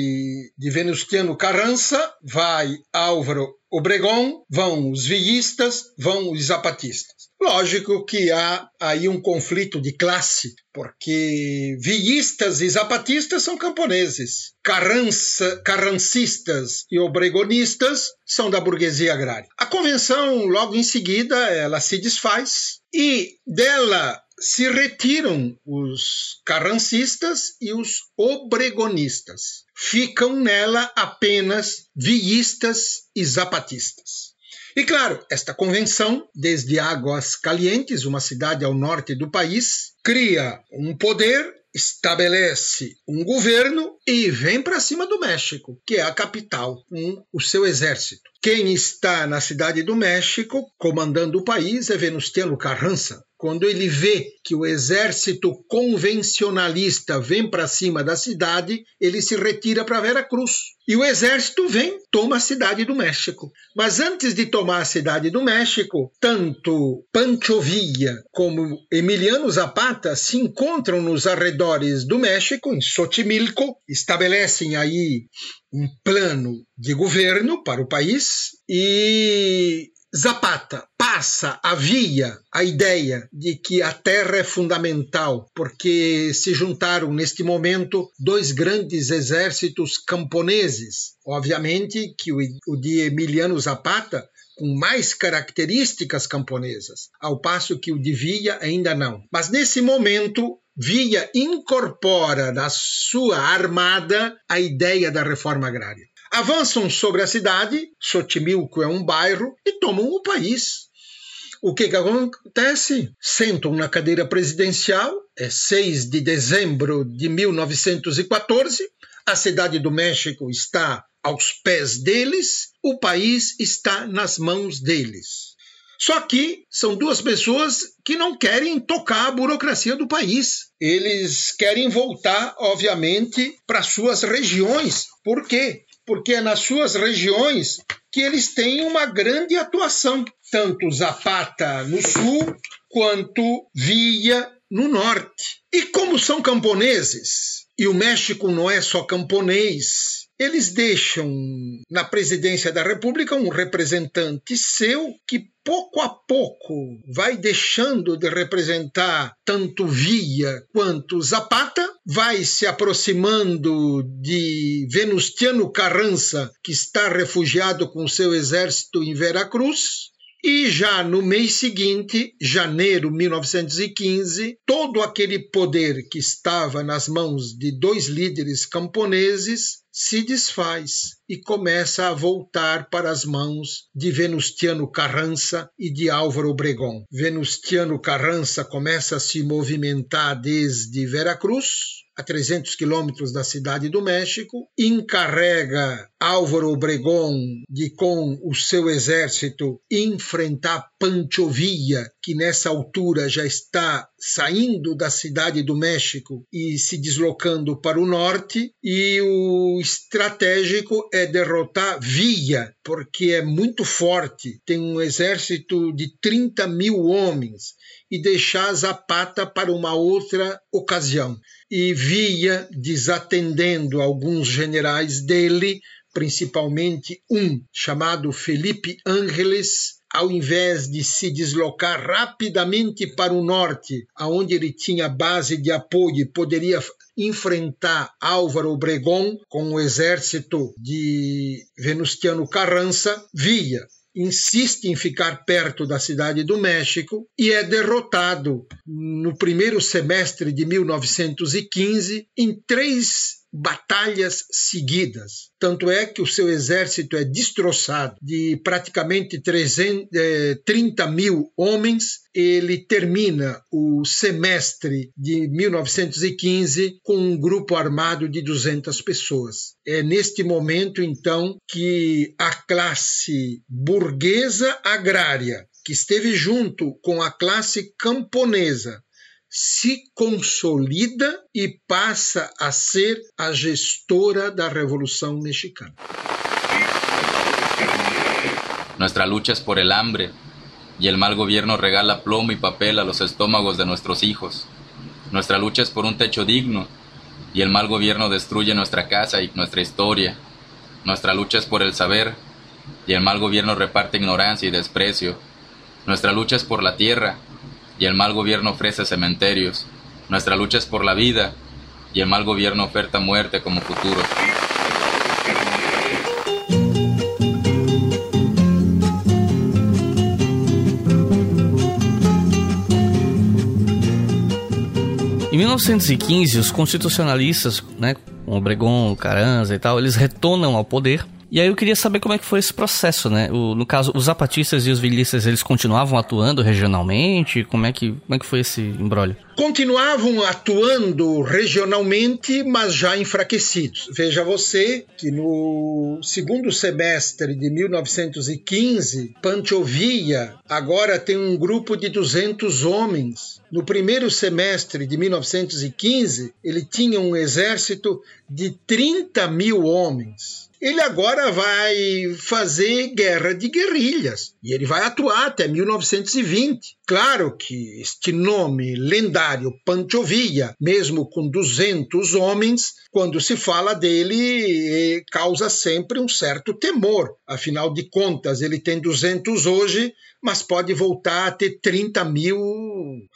de Venustiano Carrança, vai Álvaro Obregón, vão os villistas, vão os zapatistas. Lógico que há aí um conflito de classe, porque villistas e zapatistas são camponeses, carrança, carrancistas e obregonistas são da burguesia agrária. A convenção, logo em seguida, ela se desfaz e dela se retiram os carrancistas e os obregonistas. Ficam nela apenas viistas e zapatistas. E claro, esta convenção, desde Águas Calientes, uma cidade ao norte do país, cria um poder estabelece um governo e vem para cima do México, que é a capital, com o seu exército. Quem está na cidade do México, comandando o país, é Venustiano Carranza. Quando ele vê que o exército convencionalista vem para cima da cidade, ele se retira para Vera Cruz. E o exército vem, toma a cidade do México. Mas antes de tomar a cidade do México, tanto Pancho Villa como Emiliano Zapata se encontram nos arredores do México, em Xochimilco, estabelecem aí um plano de governo para o país e Zapata passa a via a ideia de que a terra é fundamental, porque se juntaram neste momento dois grandes exércitos camponeses. Obviamente que o de Emiliano Zapata com mais características camponesas, ao passo que o de Villa ainda não. Mas nesse momento, Villa incorpora na sua armada a ideia da reforma agrária avançam sobre a cidade, Xochimilco é um bairro, e tomam o país. O que, que acontece? Sentam na cadeira presidencial, é 6 de dezembro de 1914, a cidade do México está aos pés deles, o país está nas mãos deles. Só que são duas pessoas que não querem tocar a burocracia do país. Eles querem voltar, obviamente, para suas regiões. Por quê? Porque é nas suas regiões que eles têm uma grande atuação, tanto Zapata no sul quanto Villa no norte. E como são camponeses, e o México não é só camponês, eles deixam na presidência da República um representante seu que pouco a pouco vai deixando de representar tanto Villa quanto Zapata, vai se aproximando de Venustiano Carrança, que está refugiado com seu exército em Veracruz, e já no mês seguinte, janeiro de 1915, todo aquele poder que estava nas mãos de dois líderes camponeses se desfaz e começa a voltar para as mãos de Venustiano Carrança e de Álvaro Obregón. Venustiano Carrança começa a se movimentar desde Veracruz, a 300 quilômetros da cidade do México, encarrega Álvaro Obregón de, com o seu exército, enfrentar Pancho Villa, que nessa altura já está saindo da cidade do México e se deslocando para o norte, e o estratégico é derrotar Villa, porque é muito forte, tem um exército de 30 mil homens, e deixar Zapata para uma outra ocasião. E via desatendendo alguns generais dele, principalmente um chamado Felipe Ángeles, ao invés de se deslocar rapidamente para o norte, aonde ele tinha base de apoio e poderia enfrentar Álvaro Obregón com o exército de Venustiano Carrança, via insiste em ficar perto da cidade do México e é derrotado no primeiro semestre de 1915 em três batalhas seguidas. Tanto é que o seu exército é destroçado de praticamente 300, 30 eh, mil homens. Ele termina o semestre de 1915 com um grupo armado de 200 pessoas. É neste momento, então, que a classe burguesa agrária, que esteve junto com a classe camponesa se consolida e passa a ser a gestora da Revolução Mexicana. Nuestra lucha es por el hambre, y el mal gobierno regala plomo y papel a los estómagos de nuestros hijos. Nuestra lucha es por un techo digno, y el mal gobierno destruye nuestra casa y nuestra historia. Nuestra lucha es por el saber, y el mal gobierno reparte ignorancia y desprecio. Nuestra lucha es por la tierra, y el mal gobierno ofrece cementerios. Nuestra lucha es por la vida, y el mal gobierno oferta muerte como futuro. Em 1915, os constitucionalistas, né, Obregon, Carranza e tal, eles retornam ao poder e aí eu queria saber como é que foi esse processo, né? O, no caso, os zapatistas e os vilistas, eles continuavam atuando regionalmente? Como é que, como é que foi esse embrólio? Continuavam atuando regionalmente, mas já enfraquecidos. Veja você que no segundo semestre de 1915, Panchovia agora tem um grupo de 200 homens. No primeiro semestre de 1915, ele tinha um exército de 30 mil homens ele agora vai fazer guerra de guerrilhas e ele vai atuar até 1920. Claro que este nome lendário Panchovia, mesmo com 200 homens, quando se fala dele, causa sempre um certo temor. Afinal de contas, ele tem 200 hoje, mas pode voltar a ter 30 mil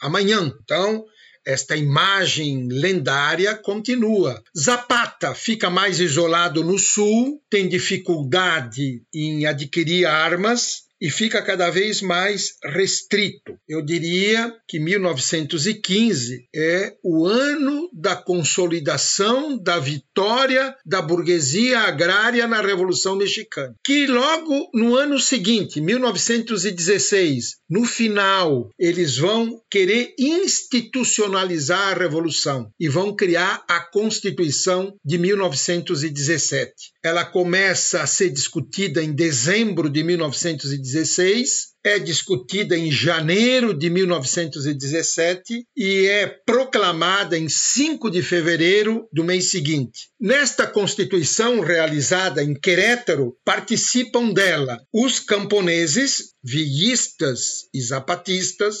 amanhã. Então, esta imagem lendária continua. Zapata fica mais isolado no sul, tem dificuldade em adquirir armas, e fica cada vez mais restrito. Eu diria que 1915 é o ano da consolidação da vitória da burguesia agrária na Revolução Mexicana. Que logo no ano seguinte, 1916, no final, eles vão querer institucionalizar a revolução e vão criar a Constituição de 1917. Ela começa a ser discutida em dezembro de 1917 2016, é discutida em janeiro de 1917 e é proclamada em 5 de fevereiro do mês seguinte. Nesta Constituição realizada em Querétaro, participam dela os camponeses, villistas e zapatistas,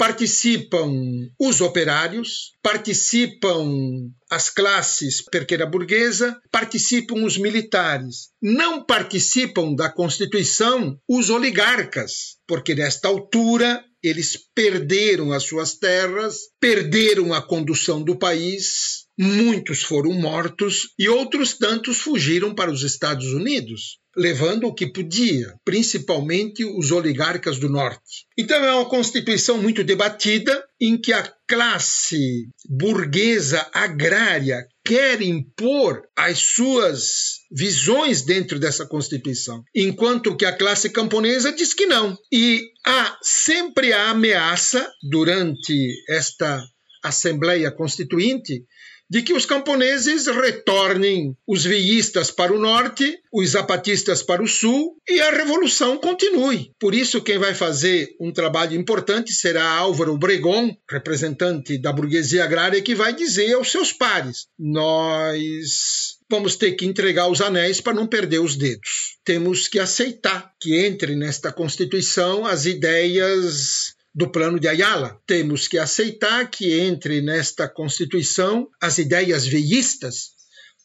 participam os operários, participam as classes perqueira burguesa, participam os militares. Não participam da Constituição os oligarcas, porque nesta altura eles perderam as suas terras, perderam a condução do país, muitos foram mortos e outros tantos fugiram para os Estados Unidos levando o que podia, principalmente os oligarcas do norte. Então é uma constituição muito debatida em que a classe burguesa agrária quer impor as suas visões dentro dessa Constituição, enquanto que a classe camponesa diz que não. E há sempre a ameaça, durante esta Assembleia Constituinte, de que os camponeses retornem os veístas para o norte, os zapatistas para o sul e a revolução continue. Por isso, quem vai fazer um trabalho importante será Álvaro Obregón, representante da burguesia agrária, que vai dizer aos seus pares: nós vamos ter que entregar os anéis para não perder os dedos. Temos que aceitar que entre nesta Constituição as ideias do plano de Ayala. Temos que aceitar que entre nesta Constituição as ideias veístas,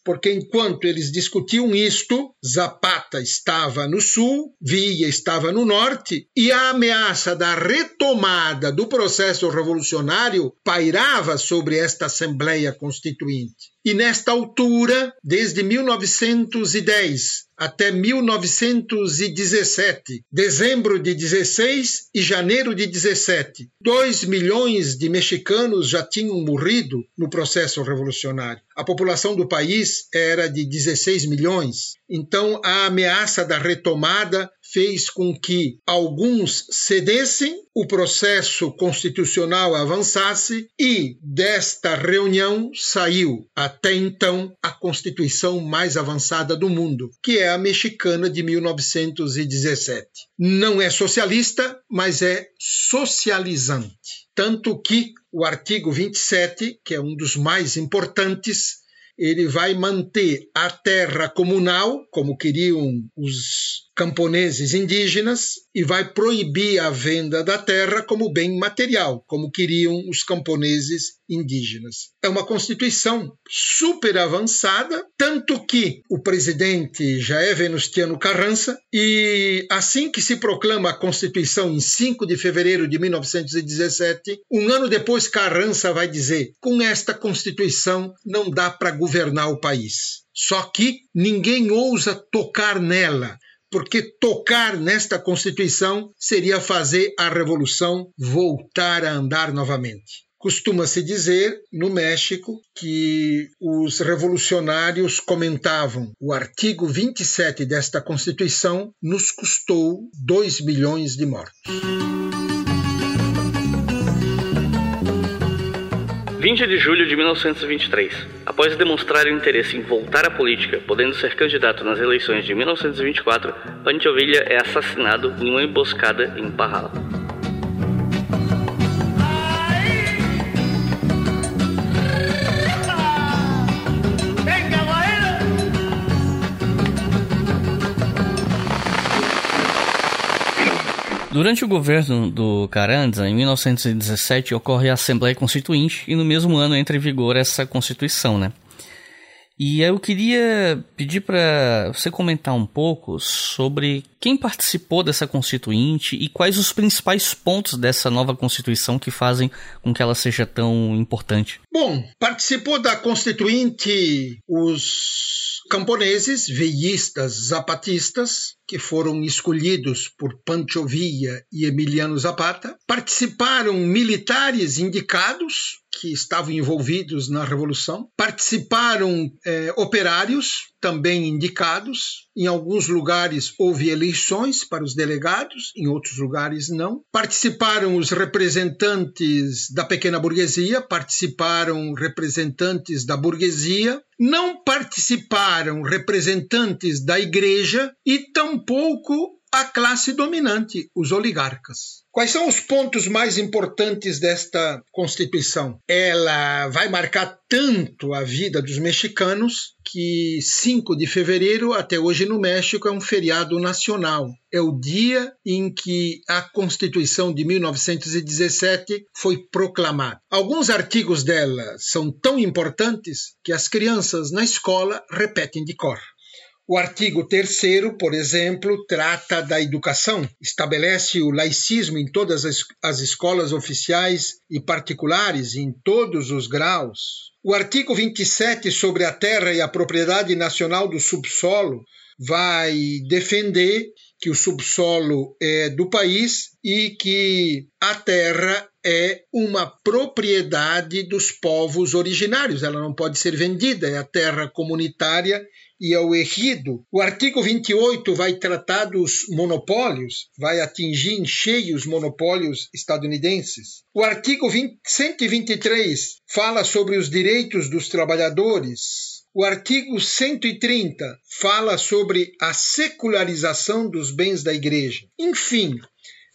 porque enquanto eles discutiam isto, Zapata estava no sul, Villa estava no norte, e a ameaça da retomada do processo revolucionário pairava sobre esta Assembleia Constituinte. E nesta altura, desde 1910 até 1917, dezembro de 16 e janeiro de 17, 2 milhões de mexicanos já tinham morrido no processo revolucionário. A população do país era de 16 milhões. Então, a ameaça da retomada fez com que alguns cedessem, o processo constitucional avançasse e desta reunião saiu até então a constituição mais avançada do mundo, que é a mexicana de 1917. Não é socialista, mas é socializante. Tanto que o artigo 27, que é um dos mais importantes, ele vai manter a terra comunal, como queriam os camponeses indígenas e vai proibir a venda da terra como bem material, como queriam os camponeses indígenas. É uma constituição super avançada, tanto que o presidente já é Venustiano Carrança e assim que se proclama a Constituição em 5 de fevereiro de 1917, um ano depois Carrança vai dizer: "Com esta Constituição não dá para governar o país". Só que ninguém ousa tocar nela, porque tocar nesta Constituição seria fazer a revolução voltar a andar novamente. Costuma-se dizer no México que os revolucionários comentavam o artigo 27 desta Constituição nos custou 2 milhões de mortos. 20 de julho de 1923. Após demonstrar interesse em voltar à política, podendo ser candidato nas eleições de 1924, Pancho Villa é assassinado em uma emboscada em Parral. Durante o governo do Carranza, em 1917, ocorre a Assembleia Constituinte e no mesmo ano entra em vigor essa Constituição, né? E eu queria pedir para você comentar um pouco sobre quem participou dessa Constituinte e quais os principais pontos dessa nova Constituição que fazem com que ela seja tão importante. Bom, participou da Constituinte os camponeses, veístas, zapatistas, que foram escolhidos por Pancho Villa e Emiliano Zapata, participaram militares indicados que estavam envolvidos na revolução, participaram eh, operários também indicados. Em alguns lugares houve eleições para os delegados, em outros lugares não. Participaram os representantes da pequena burguesia, participaram representantes da burguesia, não participaram representantes da igreja e tampouco a classe dominante, os oligarcas. Quais são os pontos mais importantes desta Constituição? Ela vai marcar tanto a vida dos mexicanos que 5 de fevereiro, até hoje no México, é um feriado nacional. É o dia em que a Constituição de 1917 foi proclamada. Alguns artigos dela são tão importantes que as crianças na escola repetem de cor. O artigo 3, por exemplo, trata da educação, estabelece o laicismo em todas as, as escolas oficiais e particulares, em todos os graus. O artigo 27, sobre a terra e a propriedade nacional do subsolo, vai defender que o subsolo é do país e que a terra é uma propriedade dos povos originários, ela não pode ser vendida, é a terra comunitária e ao ejido. O artigo 28 vai tratar dos monopólios, vai atingir em cheio os monopólios estadunidenses. O artigo 20, 123 fala sobre os direitos dos trabalhadores. O artigo 130 fala sobre a secularização dos bens da igreja. Enfim,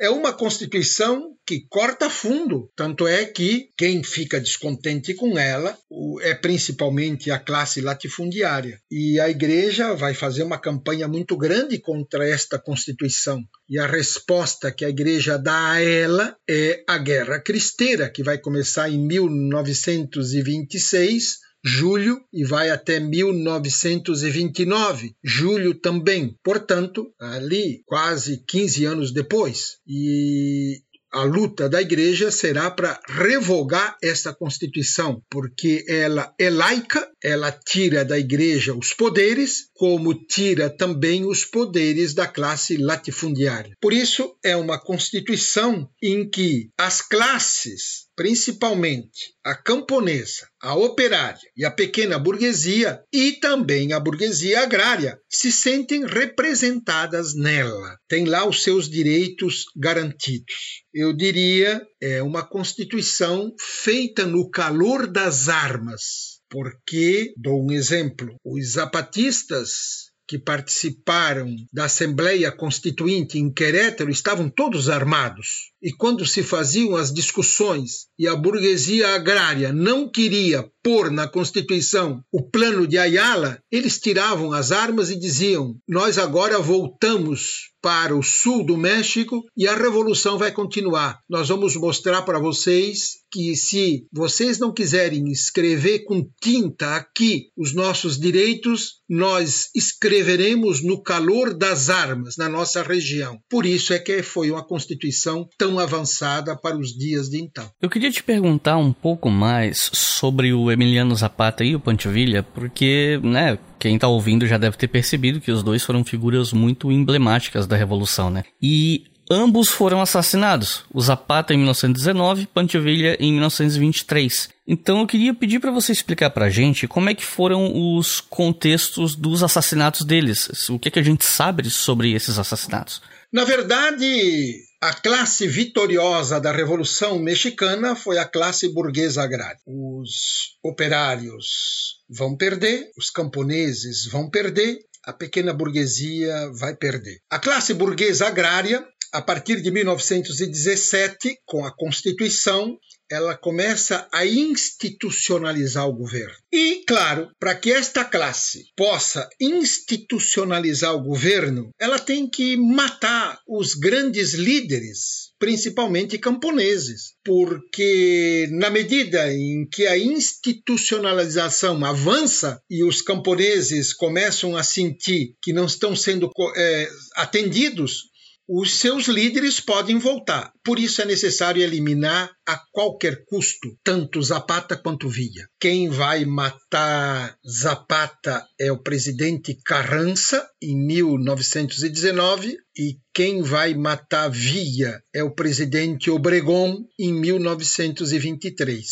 é uma Constituição que corta fundo. Tanto é que quem fica descontente com ela é principalmente a classe latifundiária. E a igreja vai fazer uma campanha muito grande contra esta Constituição. E a resposta que a igreja dá a ela é a Guerra Cristeira, que vai começar em 1926 julho e vai até 1929, julho também. Portanto, ali quase 15 anos depois. E a luta da igreja será para revogar esta Constituição, porque ela é laica, ela tira da igreja os poderes, como tira também os poderes da classe latifundiária. Por isso, é uma Constituição em que as classes principalmente a camponesa, a operária e a pequena burguesia e também a burguesia agrária se sentem representadas nela, têm lá os seus direitos garantidos. Eu diria, é uma constituição feita no calor das armas, porque, dou um exemplo, os zapatistas que participaram da Assembleia Constituinte em Querétaro estavam todos armados. E quando se faziam as discussões e a burguesia agrária não queria pôr na Constituição o plano de Ayala, eles tiravam as armas e diziam: Nós agora voltamos para o sul do México e a revolução vai continuar. Nós vamos mostrar para vocês que se vocês não quiserem escrever com tinta aqui os nossos direitos, nós escreveremos no calor das armas na nossa região. Por isso é que foi uma constituição tão avançada para os dias de então. Eu queria te perguntar um pouco mais sobre o Emiliano Zapata e o Pancho Villa, porque, né, quem está ouvindo já deve ter percebido que os dois foram figuras muito emblemáticas da Revolução, né? E ambos foram assassinados. O Zapata em 1919, Pancho Villa em 1923. Então eu queria pedir para você explicar para a gente como é que foram os contextos dos assassinatos deles. O que, é que a gente sabe sobre esses assassinatos? Na verdade, a classe vitoriosa da Revolução Mexicana foi a classe burguesa agrária. Os operários vão perder, os camponeses vão perder, a pequena burguesia vai perder. A classe burguesa agrária, a partir de 1917, com a Constituição, ela começa a institucionalizar o governo. E, claro, para que esta classe possa institucionalizar o governo, ela tem que matar os grandes líderes, principalmente camponeses, porque na medida em que a institucionalização avança e os camponeses começam a sentir que não estão sendo é, atendidos, os seus líderes podem voltar. Por isso é necessário eliminar a qualquer custo tanto Zapata quanto Villa. Quem vai matar Zapata é o presidente Carrança em 1919 e quem vai matar Villa é o presidente Obregón em 1923.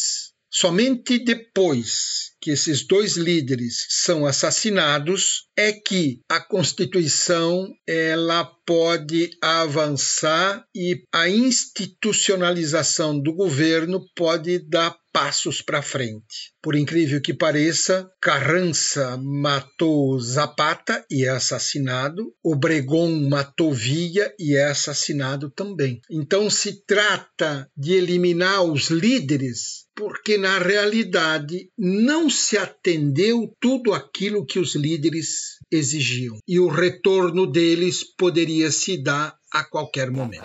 Somente depois que esses dois líderes são assassinados é que a Constituição ela pode avançar e a institucionalização do governo pode dar passos para frente. Por incrível que pareça, Carrança matou Zapata e é assassinado, Obregón matou Villa e é assassinado também. Então se trata de eliminar os líderes, porque na realidade não se atendeu tudo aquilo que os líderes exigiam e o retorno deles poderia se dar a qualquer momento.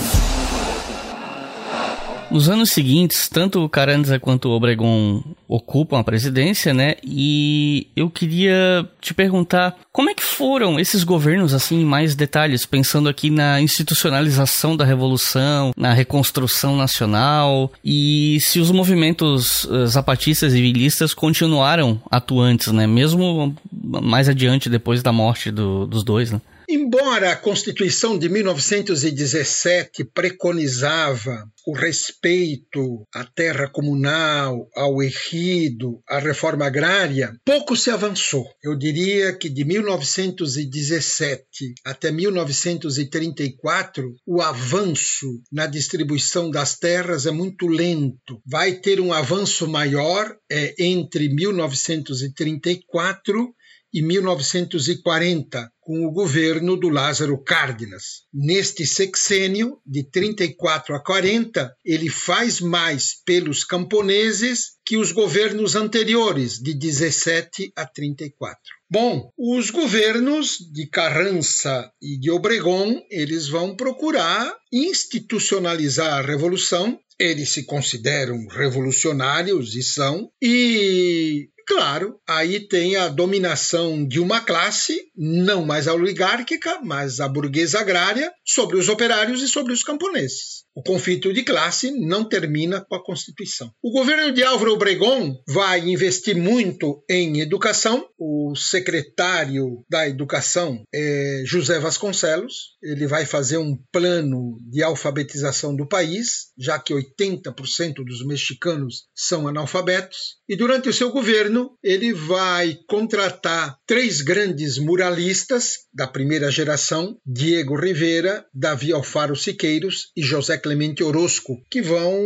Nos anos seguintes, tanto o Carranza quanto o Obregón ocupam a presidência, né? E eu queria te perguntar como é que foram esses governos, assim, em mais detalhes, pensando aqui na institucionalização da revolução, na reconstrução nacional e se os movimentos eh, zapatistas e vilistas continuaram atuantes, né? Mesmo mais adiante, depois da morte do, dos dois, né? Embora a Constituição de 1917 preconizava o respeito à terra comunal, ao ejido, à reforma agrária, pouco se avançou. Eu diria que de 1917 até 1934, o avanço na distribuição das terras é muito lento. Vai ter um avanço maior é, entre 1934 e 1940, com o governo do Lázaro Cárdenas. Neste sexênio, de 34 a 40, ele faz mais pelos camponeses que os governos anteriores, de 17 a 34. Bom, os governos de Carrança e de Obregón, eles vão procurar institucionalizar a revolução eles se consideram revolucionários e são, e Claro, aí tem a dominação de uma classe, não mais a oligárquica, mas a burguesa agrária, sobre os operários e sobre os camponeses. O conflito de classe não termina com a Constituição. O governo de Álvaro Obregón vai investir muito em educação. O secretário da Educação é José Vasconcelos. Ele vai fazer um plano de alfabetização do país, já que 80% dos mexicanos são analfabetos. E durante o seu governo, ele vai contratar três grandes muralistas da primeira geração: Diego Rivera, Davi Alfaro Siqueiros e José Clemente Orozco, que vão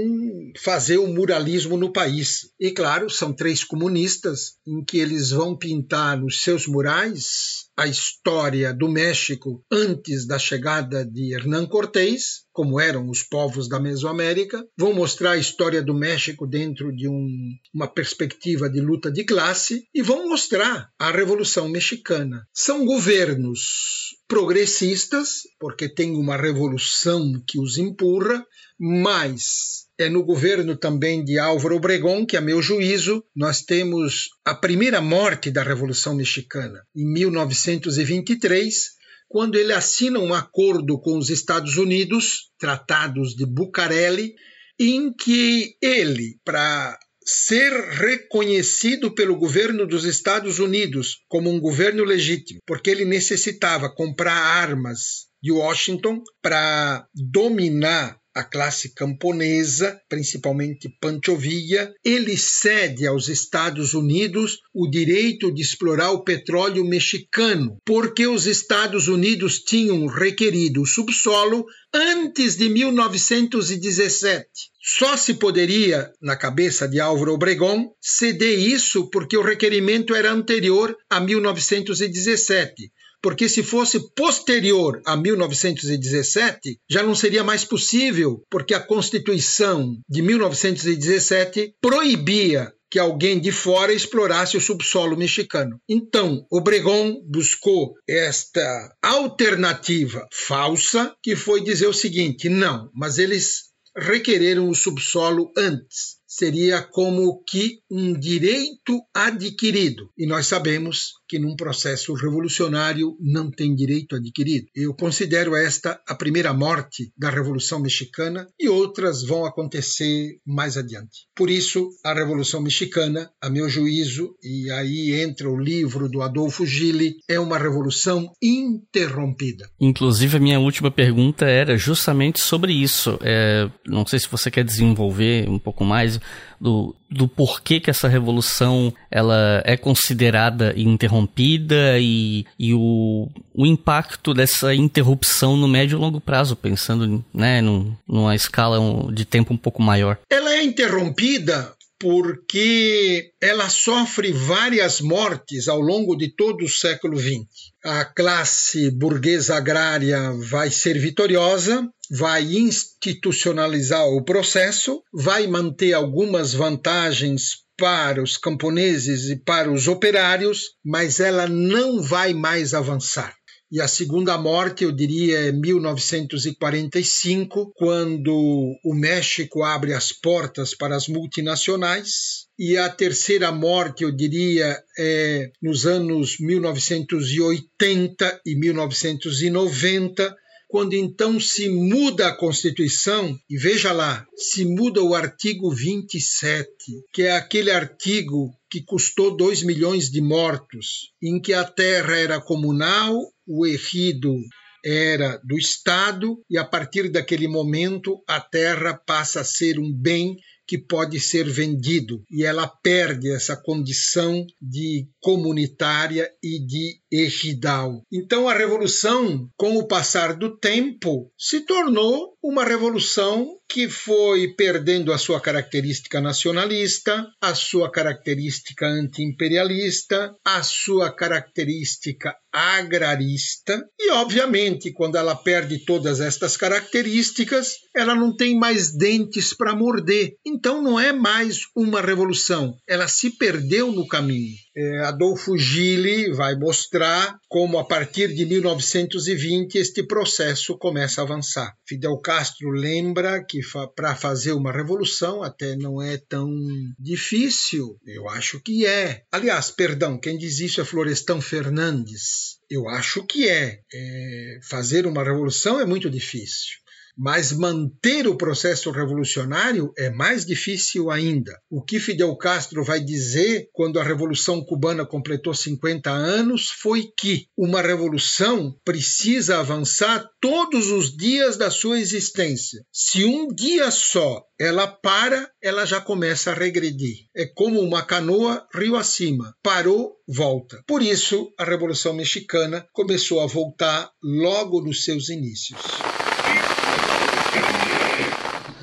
fazer o muralismo no país. E claro, são três comunistas em que eles vão pintar nos seus murais a história do México antes da chegada de Hernán Cortés, como eram os povos da Mesoamérica, vão mostrar a história do México dentro de um, uma perspectiva de luta de classe e vão mostrar a Revolução Mexicana. São governos progressistas, porque tem uma revolução que os empurra, mas é no governo também de Álvaro Obregón que, a meu juízo, nós temos a primeira morte da Revolução Mexicana, em 1923, quando ele assina um acordo com os Estados Unidos, Tratados de Bucareli, em que ele, para ser reconhecido pelo governo dos Estados Unidos como um governo legítimo, porque ele necessitava comprar armas de Washington para dominar a classe camponesa, principalmente Pancho Villa, ele cede aos Estados Unidos o direito de explorar o petróleo mexicano, porque os Estados Unidos tinham requerido o subsolo antes de 1917. Só se poderia, na cabeça de Álvaro Obregón, ceder isso porque o requerimento era anterior a 1917 porque se fosse posterior a 1917, já não seria mais possível, porque a Constituição de 1917 proibia que alguém de fora explorasse o subsolo mexicano. Então, Obregón buscou esta alternativa falsa, que foi dizer o seguinte: não, mas eles requereram o subsolo antes seria como que um direito adquirido. E nós sabemos que num processo revolucionário não tem direito adquirido. Eu considero esta a primeira morte da Revolução Mexicana e outras vão acontecer mais adiante. Por isso, a Revolução Mexicana, a meu juízo, e aí entra o livro do Adolfo Gili, é uma revolução interrompida. Inclusive, a minha última pergunta era justamente sobre isso. É, não sei se você quer desenvolver um pouco mais do, do porquê que essa revolução ela é considerada interrompida e, e o, o impacto dessa interrupção no médio e longo prazo, pensando né, num, numa escala de tempo um pouco maior. Ela é interrompida porque ela sofre várias mortes ao longo de todo o século XX. A classe burguesa agrária vai ser vitoriosa, vai institucionalizar o processo, vai manter algumas vantagens para os camponeses e para os operários, mas ela não vai mais avançar. E a segunda morte, eu diria, é 1945, quando o México abre as portas para as multinacionais. E a terceira morte, eu diria, é nos anos 1980 e 1990, quando então se muda a Constituição, e veja lá, se muda o artigo 27, que é aquele artigo que custou 2 milhões de mortos, em que a terra era comunal, o ejido era do Estado, e a partir daquele momento a terra passa a ser um bem que pode ser vendido e ela perde essa condição de comunitária e de ejidal. Então a revolução, com o passar do tempo, se tornou uma revolução que foi perdendo a sua característica nacionalista, a sua característica anti-imperialista, a sua característica agrarista, e obviamente, quando ela perde todas estas características, ela não tem mais dentes para morder. Então não é mais uma revolução, ela se perdeu no caminho. É, Adolfo Gili vai mostrar como, a partir de 1920, este processo começa a avançar. Fidel Castro lembra que para fazer uma revolução até não é tão difícil. Eu acho que é. Aliás, perdão, quem diz isso é Florestan Fernandes. Eu acho que é. é fazer uma revolução é muito difícil. Mas manter o processo revolucionário é mais difícil ainda. O que Fidel Castro vai dizer quando a Revolução Cubana completou 50 anos foi que uma revolução precisa avançar todos os dias da sua existência. Se um dia só ela para, ela já começa a regredir. É como uma canoa rio acima. Parou, volta. Por isso, a Revolução Mexicana começou a voltar logo nos seus inícios.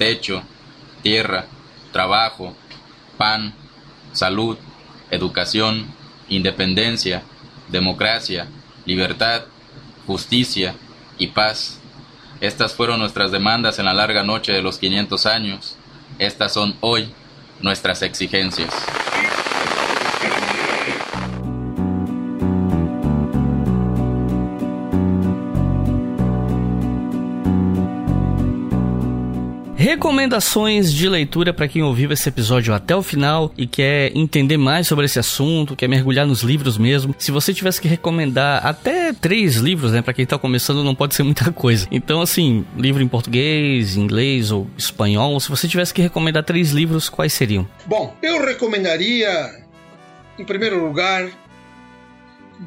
Techo, tierra, trabajo, pan, salud, educación, independencia, democracia, libertad, justicia y paz estas fueron nuestras demandas en la larga noche de los 500 años. Estas son hoy nuestras exigencias. Recomendações de leitura para quem ouviu esse episódio até o final e quer entender mais sobre esse assunto, quer mergulhar nos livros mesmo. Se você tivesse que recomendar até três livros, né, para quem tá começando, não pode ser muita coisa. Então, assim, livro em português, inglês ou espanhol, se você tivesse que recomendar três livros, quais seriam? Bom, eu recomendaria, em primeiro lugar,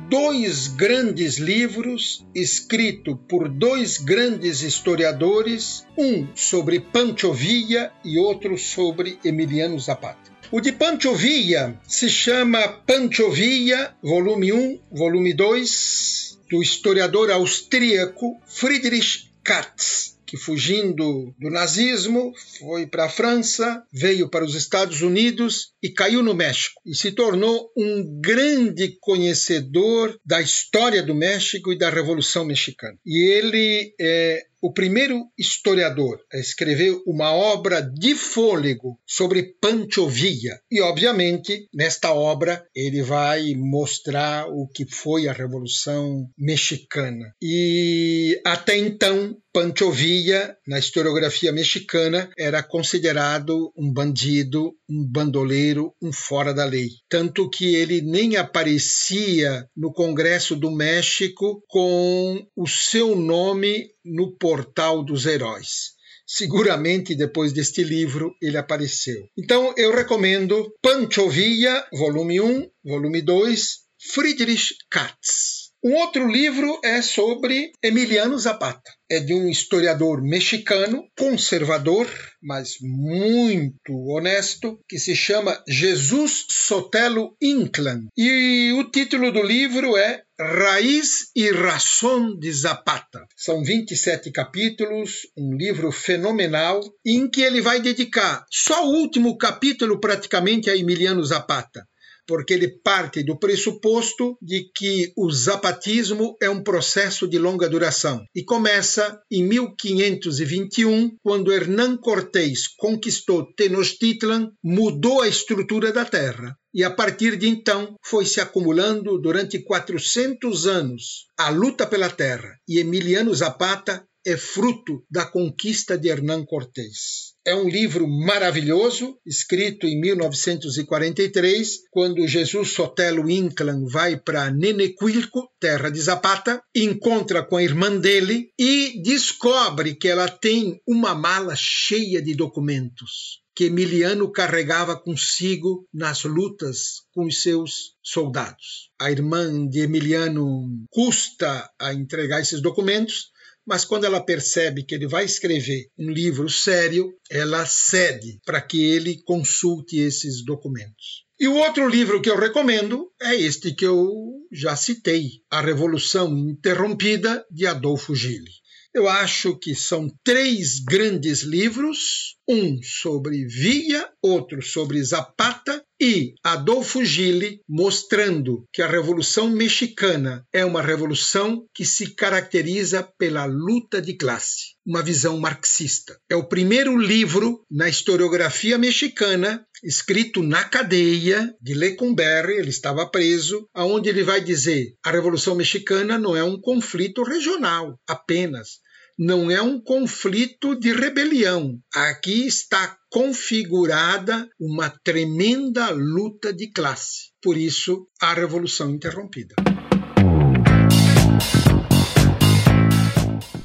dois grandes livros escritos por dois grandes historiadores, um sobre Pancho Villa e outro sobre Emiliano Zapata. O de Pancho Villa se chama Pancho Villa, volume 1, volume 2, do historiador austríaco Friedrich Katz que fugindo do nazismo foi para a França, veio para os Estados Unidos e caiu no México e se tornou um grande conhecedor da história do México e da Revolução Mexicana. E ele é o primeiro historiador a escrever uma obra de fôlego sobre Pancho Villa. E, obviamente, nesta obra ele vai mostrar o que foi a Revolução Mexicana. E até então, Pancho Villa, na historiografia mexicana, era considerado um bandido, um bandoleiro, um fora da lei. Tanto que ele nem aparecia no Congresso do México com o seu nome no portal dos heróis. Seguramente depois deste livro ele apareceu. Então eu recomendo Pancho Villa, volume 1, volume 2, Friedrich Katz. Um outro livro é sobre Emiliano Zapata. É de um historiador mexicano, conservador, mas muito honesto, que se chama Jesus Sotelo Inclán. E o título do livro é Raiz e Razão de Zapata. São 27 capítulos, um livro fenomenal, em que ele vai dedicar só o último capítulo praticamente a Emiliano Zapata porque ele parte do pressuposto de que o zapatismo é um processo de longa duração. E começa em 1521, quando Hernán Cortés conquistou Tenochtitlan, mudou a estrutura da terra. E a partir de então foi se acumulando durante 400 anos a luta pela terra. E Emiliano Zapata é fruto da conquista de Hernán Cortés. É um livro maravilhoso, escrito em 1943, quando Jesus Sotelo Inclán vai para Nenequilco, terra de Zapata, encontra com a irmã dele e descobre que ela tem uma mala cheia de documentos que Emiliano carregava consigo nas lutas com os seus soldados. A irmã de Emiliano custa a entregar esses documentos, mas quando ela percebe que ele vai escrever um livro sério, ela cede para que ele consulte esses documentos. E o outro livro que eu recomendo é este que eu já citei, A Revolução Interrompida, de Adolfo Gili. Eu acho que são três grandes livros, um sobre Villa, outro sobre Zapata e Adolfo Gili mostrando que a Revolução Mexicana é uma revolução que se caracteriza pela luta de classe, uma visão marxista. É o primeiro livro na historiografia mexicana escrito na cadeia de Lecumberri, ele estava preso, aonde ele vai dizer: a Revolução Mexicana não é um conflito regional apenas, não é um conflito de rebelião. Aqui está configurada uma tremenda luta de classe. Por isso, a Revolução Interrompida.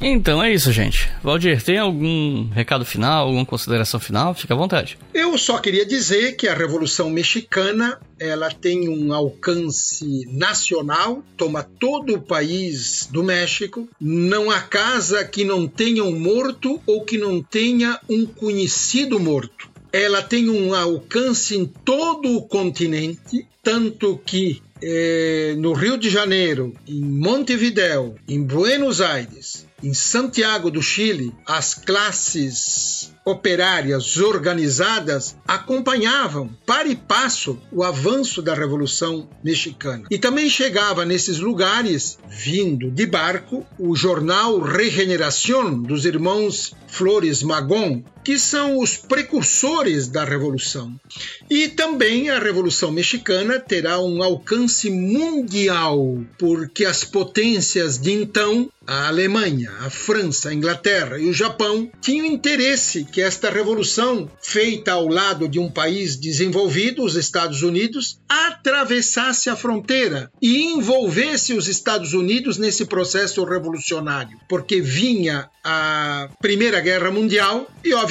Então é isso, gente. Valdir, tem algum recado final, alguma consideração final? Fica à vontade. Eu só queria dizer que a Revolução Mexicana ela tem um alcance nacional, toma todo o país do México. Não há casa que não tenha um morto ou que não tenha um conhecido morto. Ela tem um alcance em todo o continente, tanto que eh, no Rio de Janeiro, em Montevideo, em Buenos Aires, em Santiago do Chile, as classes operárias organizadas acompanhavam para e passo o avanço da Revolução Mexicana. E também chegava nesses lugares, vindo de barco, o jornal Regeneración dos irmãos Flores Magón, que são os precursores da Revolução. E também a Revolução Mexicana terá um alcance mundial, porque as potências de então, a Alemanha, a França, a Inglaterra e o Japão, tinham interesse que esta revolução, feita ao lado de um país desenvolvido, os Estados Unidos, atravessasse a fronteira e envolvesse os Estados Unidos nesse processo revolucionário, porque vinha a Primeira Guerra Mundial e, obviamente,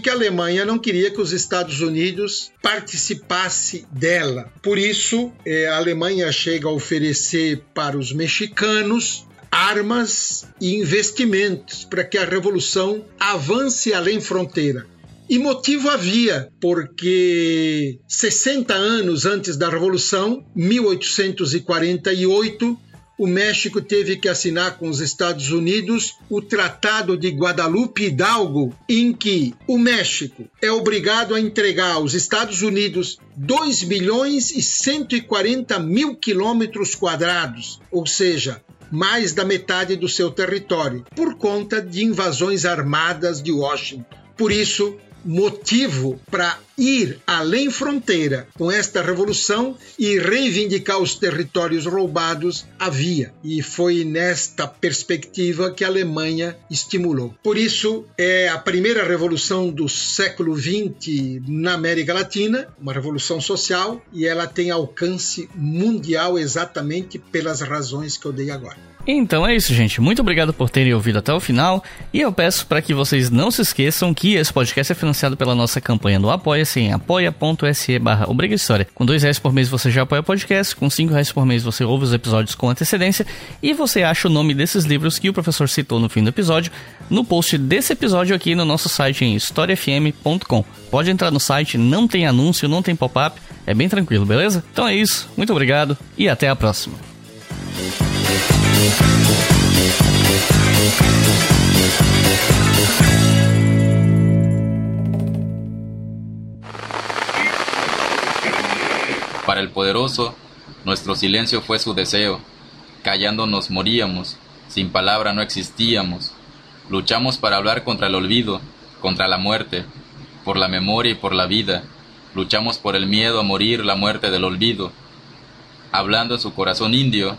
que a Alemanha não queria que os Estados Unidos participasse dela. Por isso, eh, a Alemanha chega a oferecer para os mexicanos armas e investimentos para que a revolução avance além fronteira. E motivo havia, porque 60 anos antes da Revolução, 1848, o México teve que assinar com os Estados Unidos o Tratado de Guadalupe Hidalgo, em que o México é obrigado a entregar aos Estados Unidos 2 milhões e 140 mil quilômetros quadrados, ou seja, mais da metade do seu território, por conta de invasões armadas de Washington. Por isso, motivo para ir além fronteira com esta revolução e reivindicar os territórios roubados havia. E foi nesta perspectiva que a Alemanha estimulou. Por isso, é a primeira revolução do século XX na América Latina, uma revolução social, e ela tem alcance mundial exatamente pelas razões que eu dei agora. Então é isso, gente. Muito obrigado por terem ouvido até o final. E eu peço para que vocês não se esqueçam que esse podcast é financiado pela nossa campanha do Apoia-se em apoia.se barra. Com dois reais por mês você já apoia o podcast, com cinco reais por mês você ouve os episódios com antecedência e você acha o nome desses livros que o professor citou no fim do episódio no post desse episódio aqui no nosso site em historiafm.com. Pode entrar no site, não tem anúncio, não tem pop-up, é bem tranquilo, beleza? Então é isso, muito obrigado e até a próxima. Para el poderoso, nuestro silencio fue su deseo. Callando nos moríamos, sin palabra no existíamos. Luchamos para hablar contra el olvido, contra la muerte, por la memoria y por la vida. Luchamos por el miedo a morir, la muerte del olvido. Hablando en su corazón indio,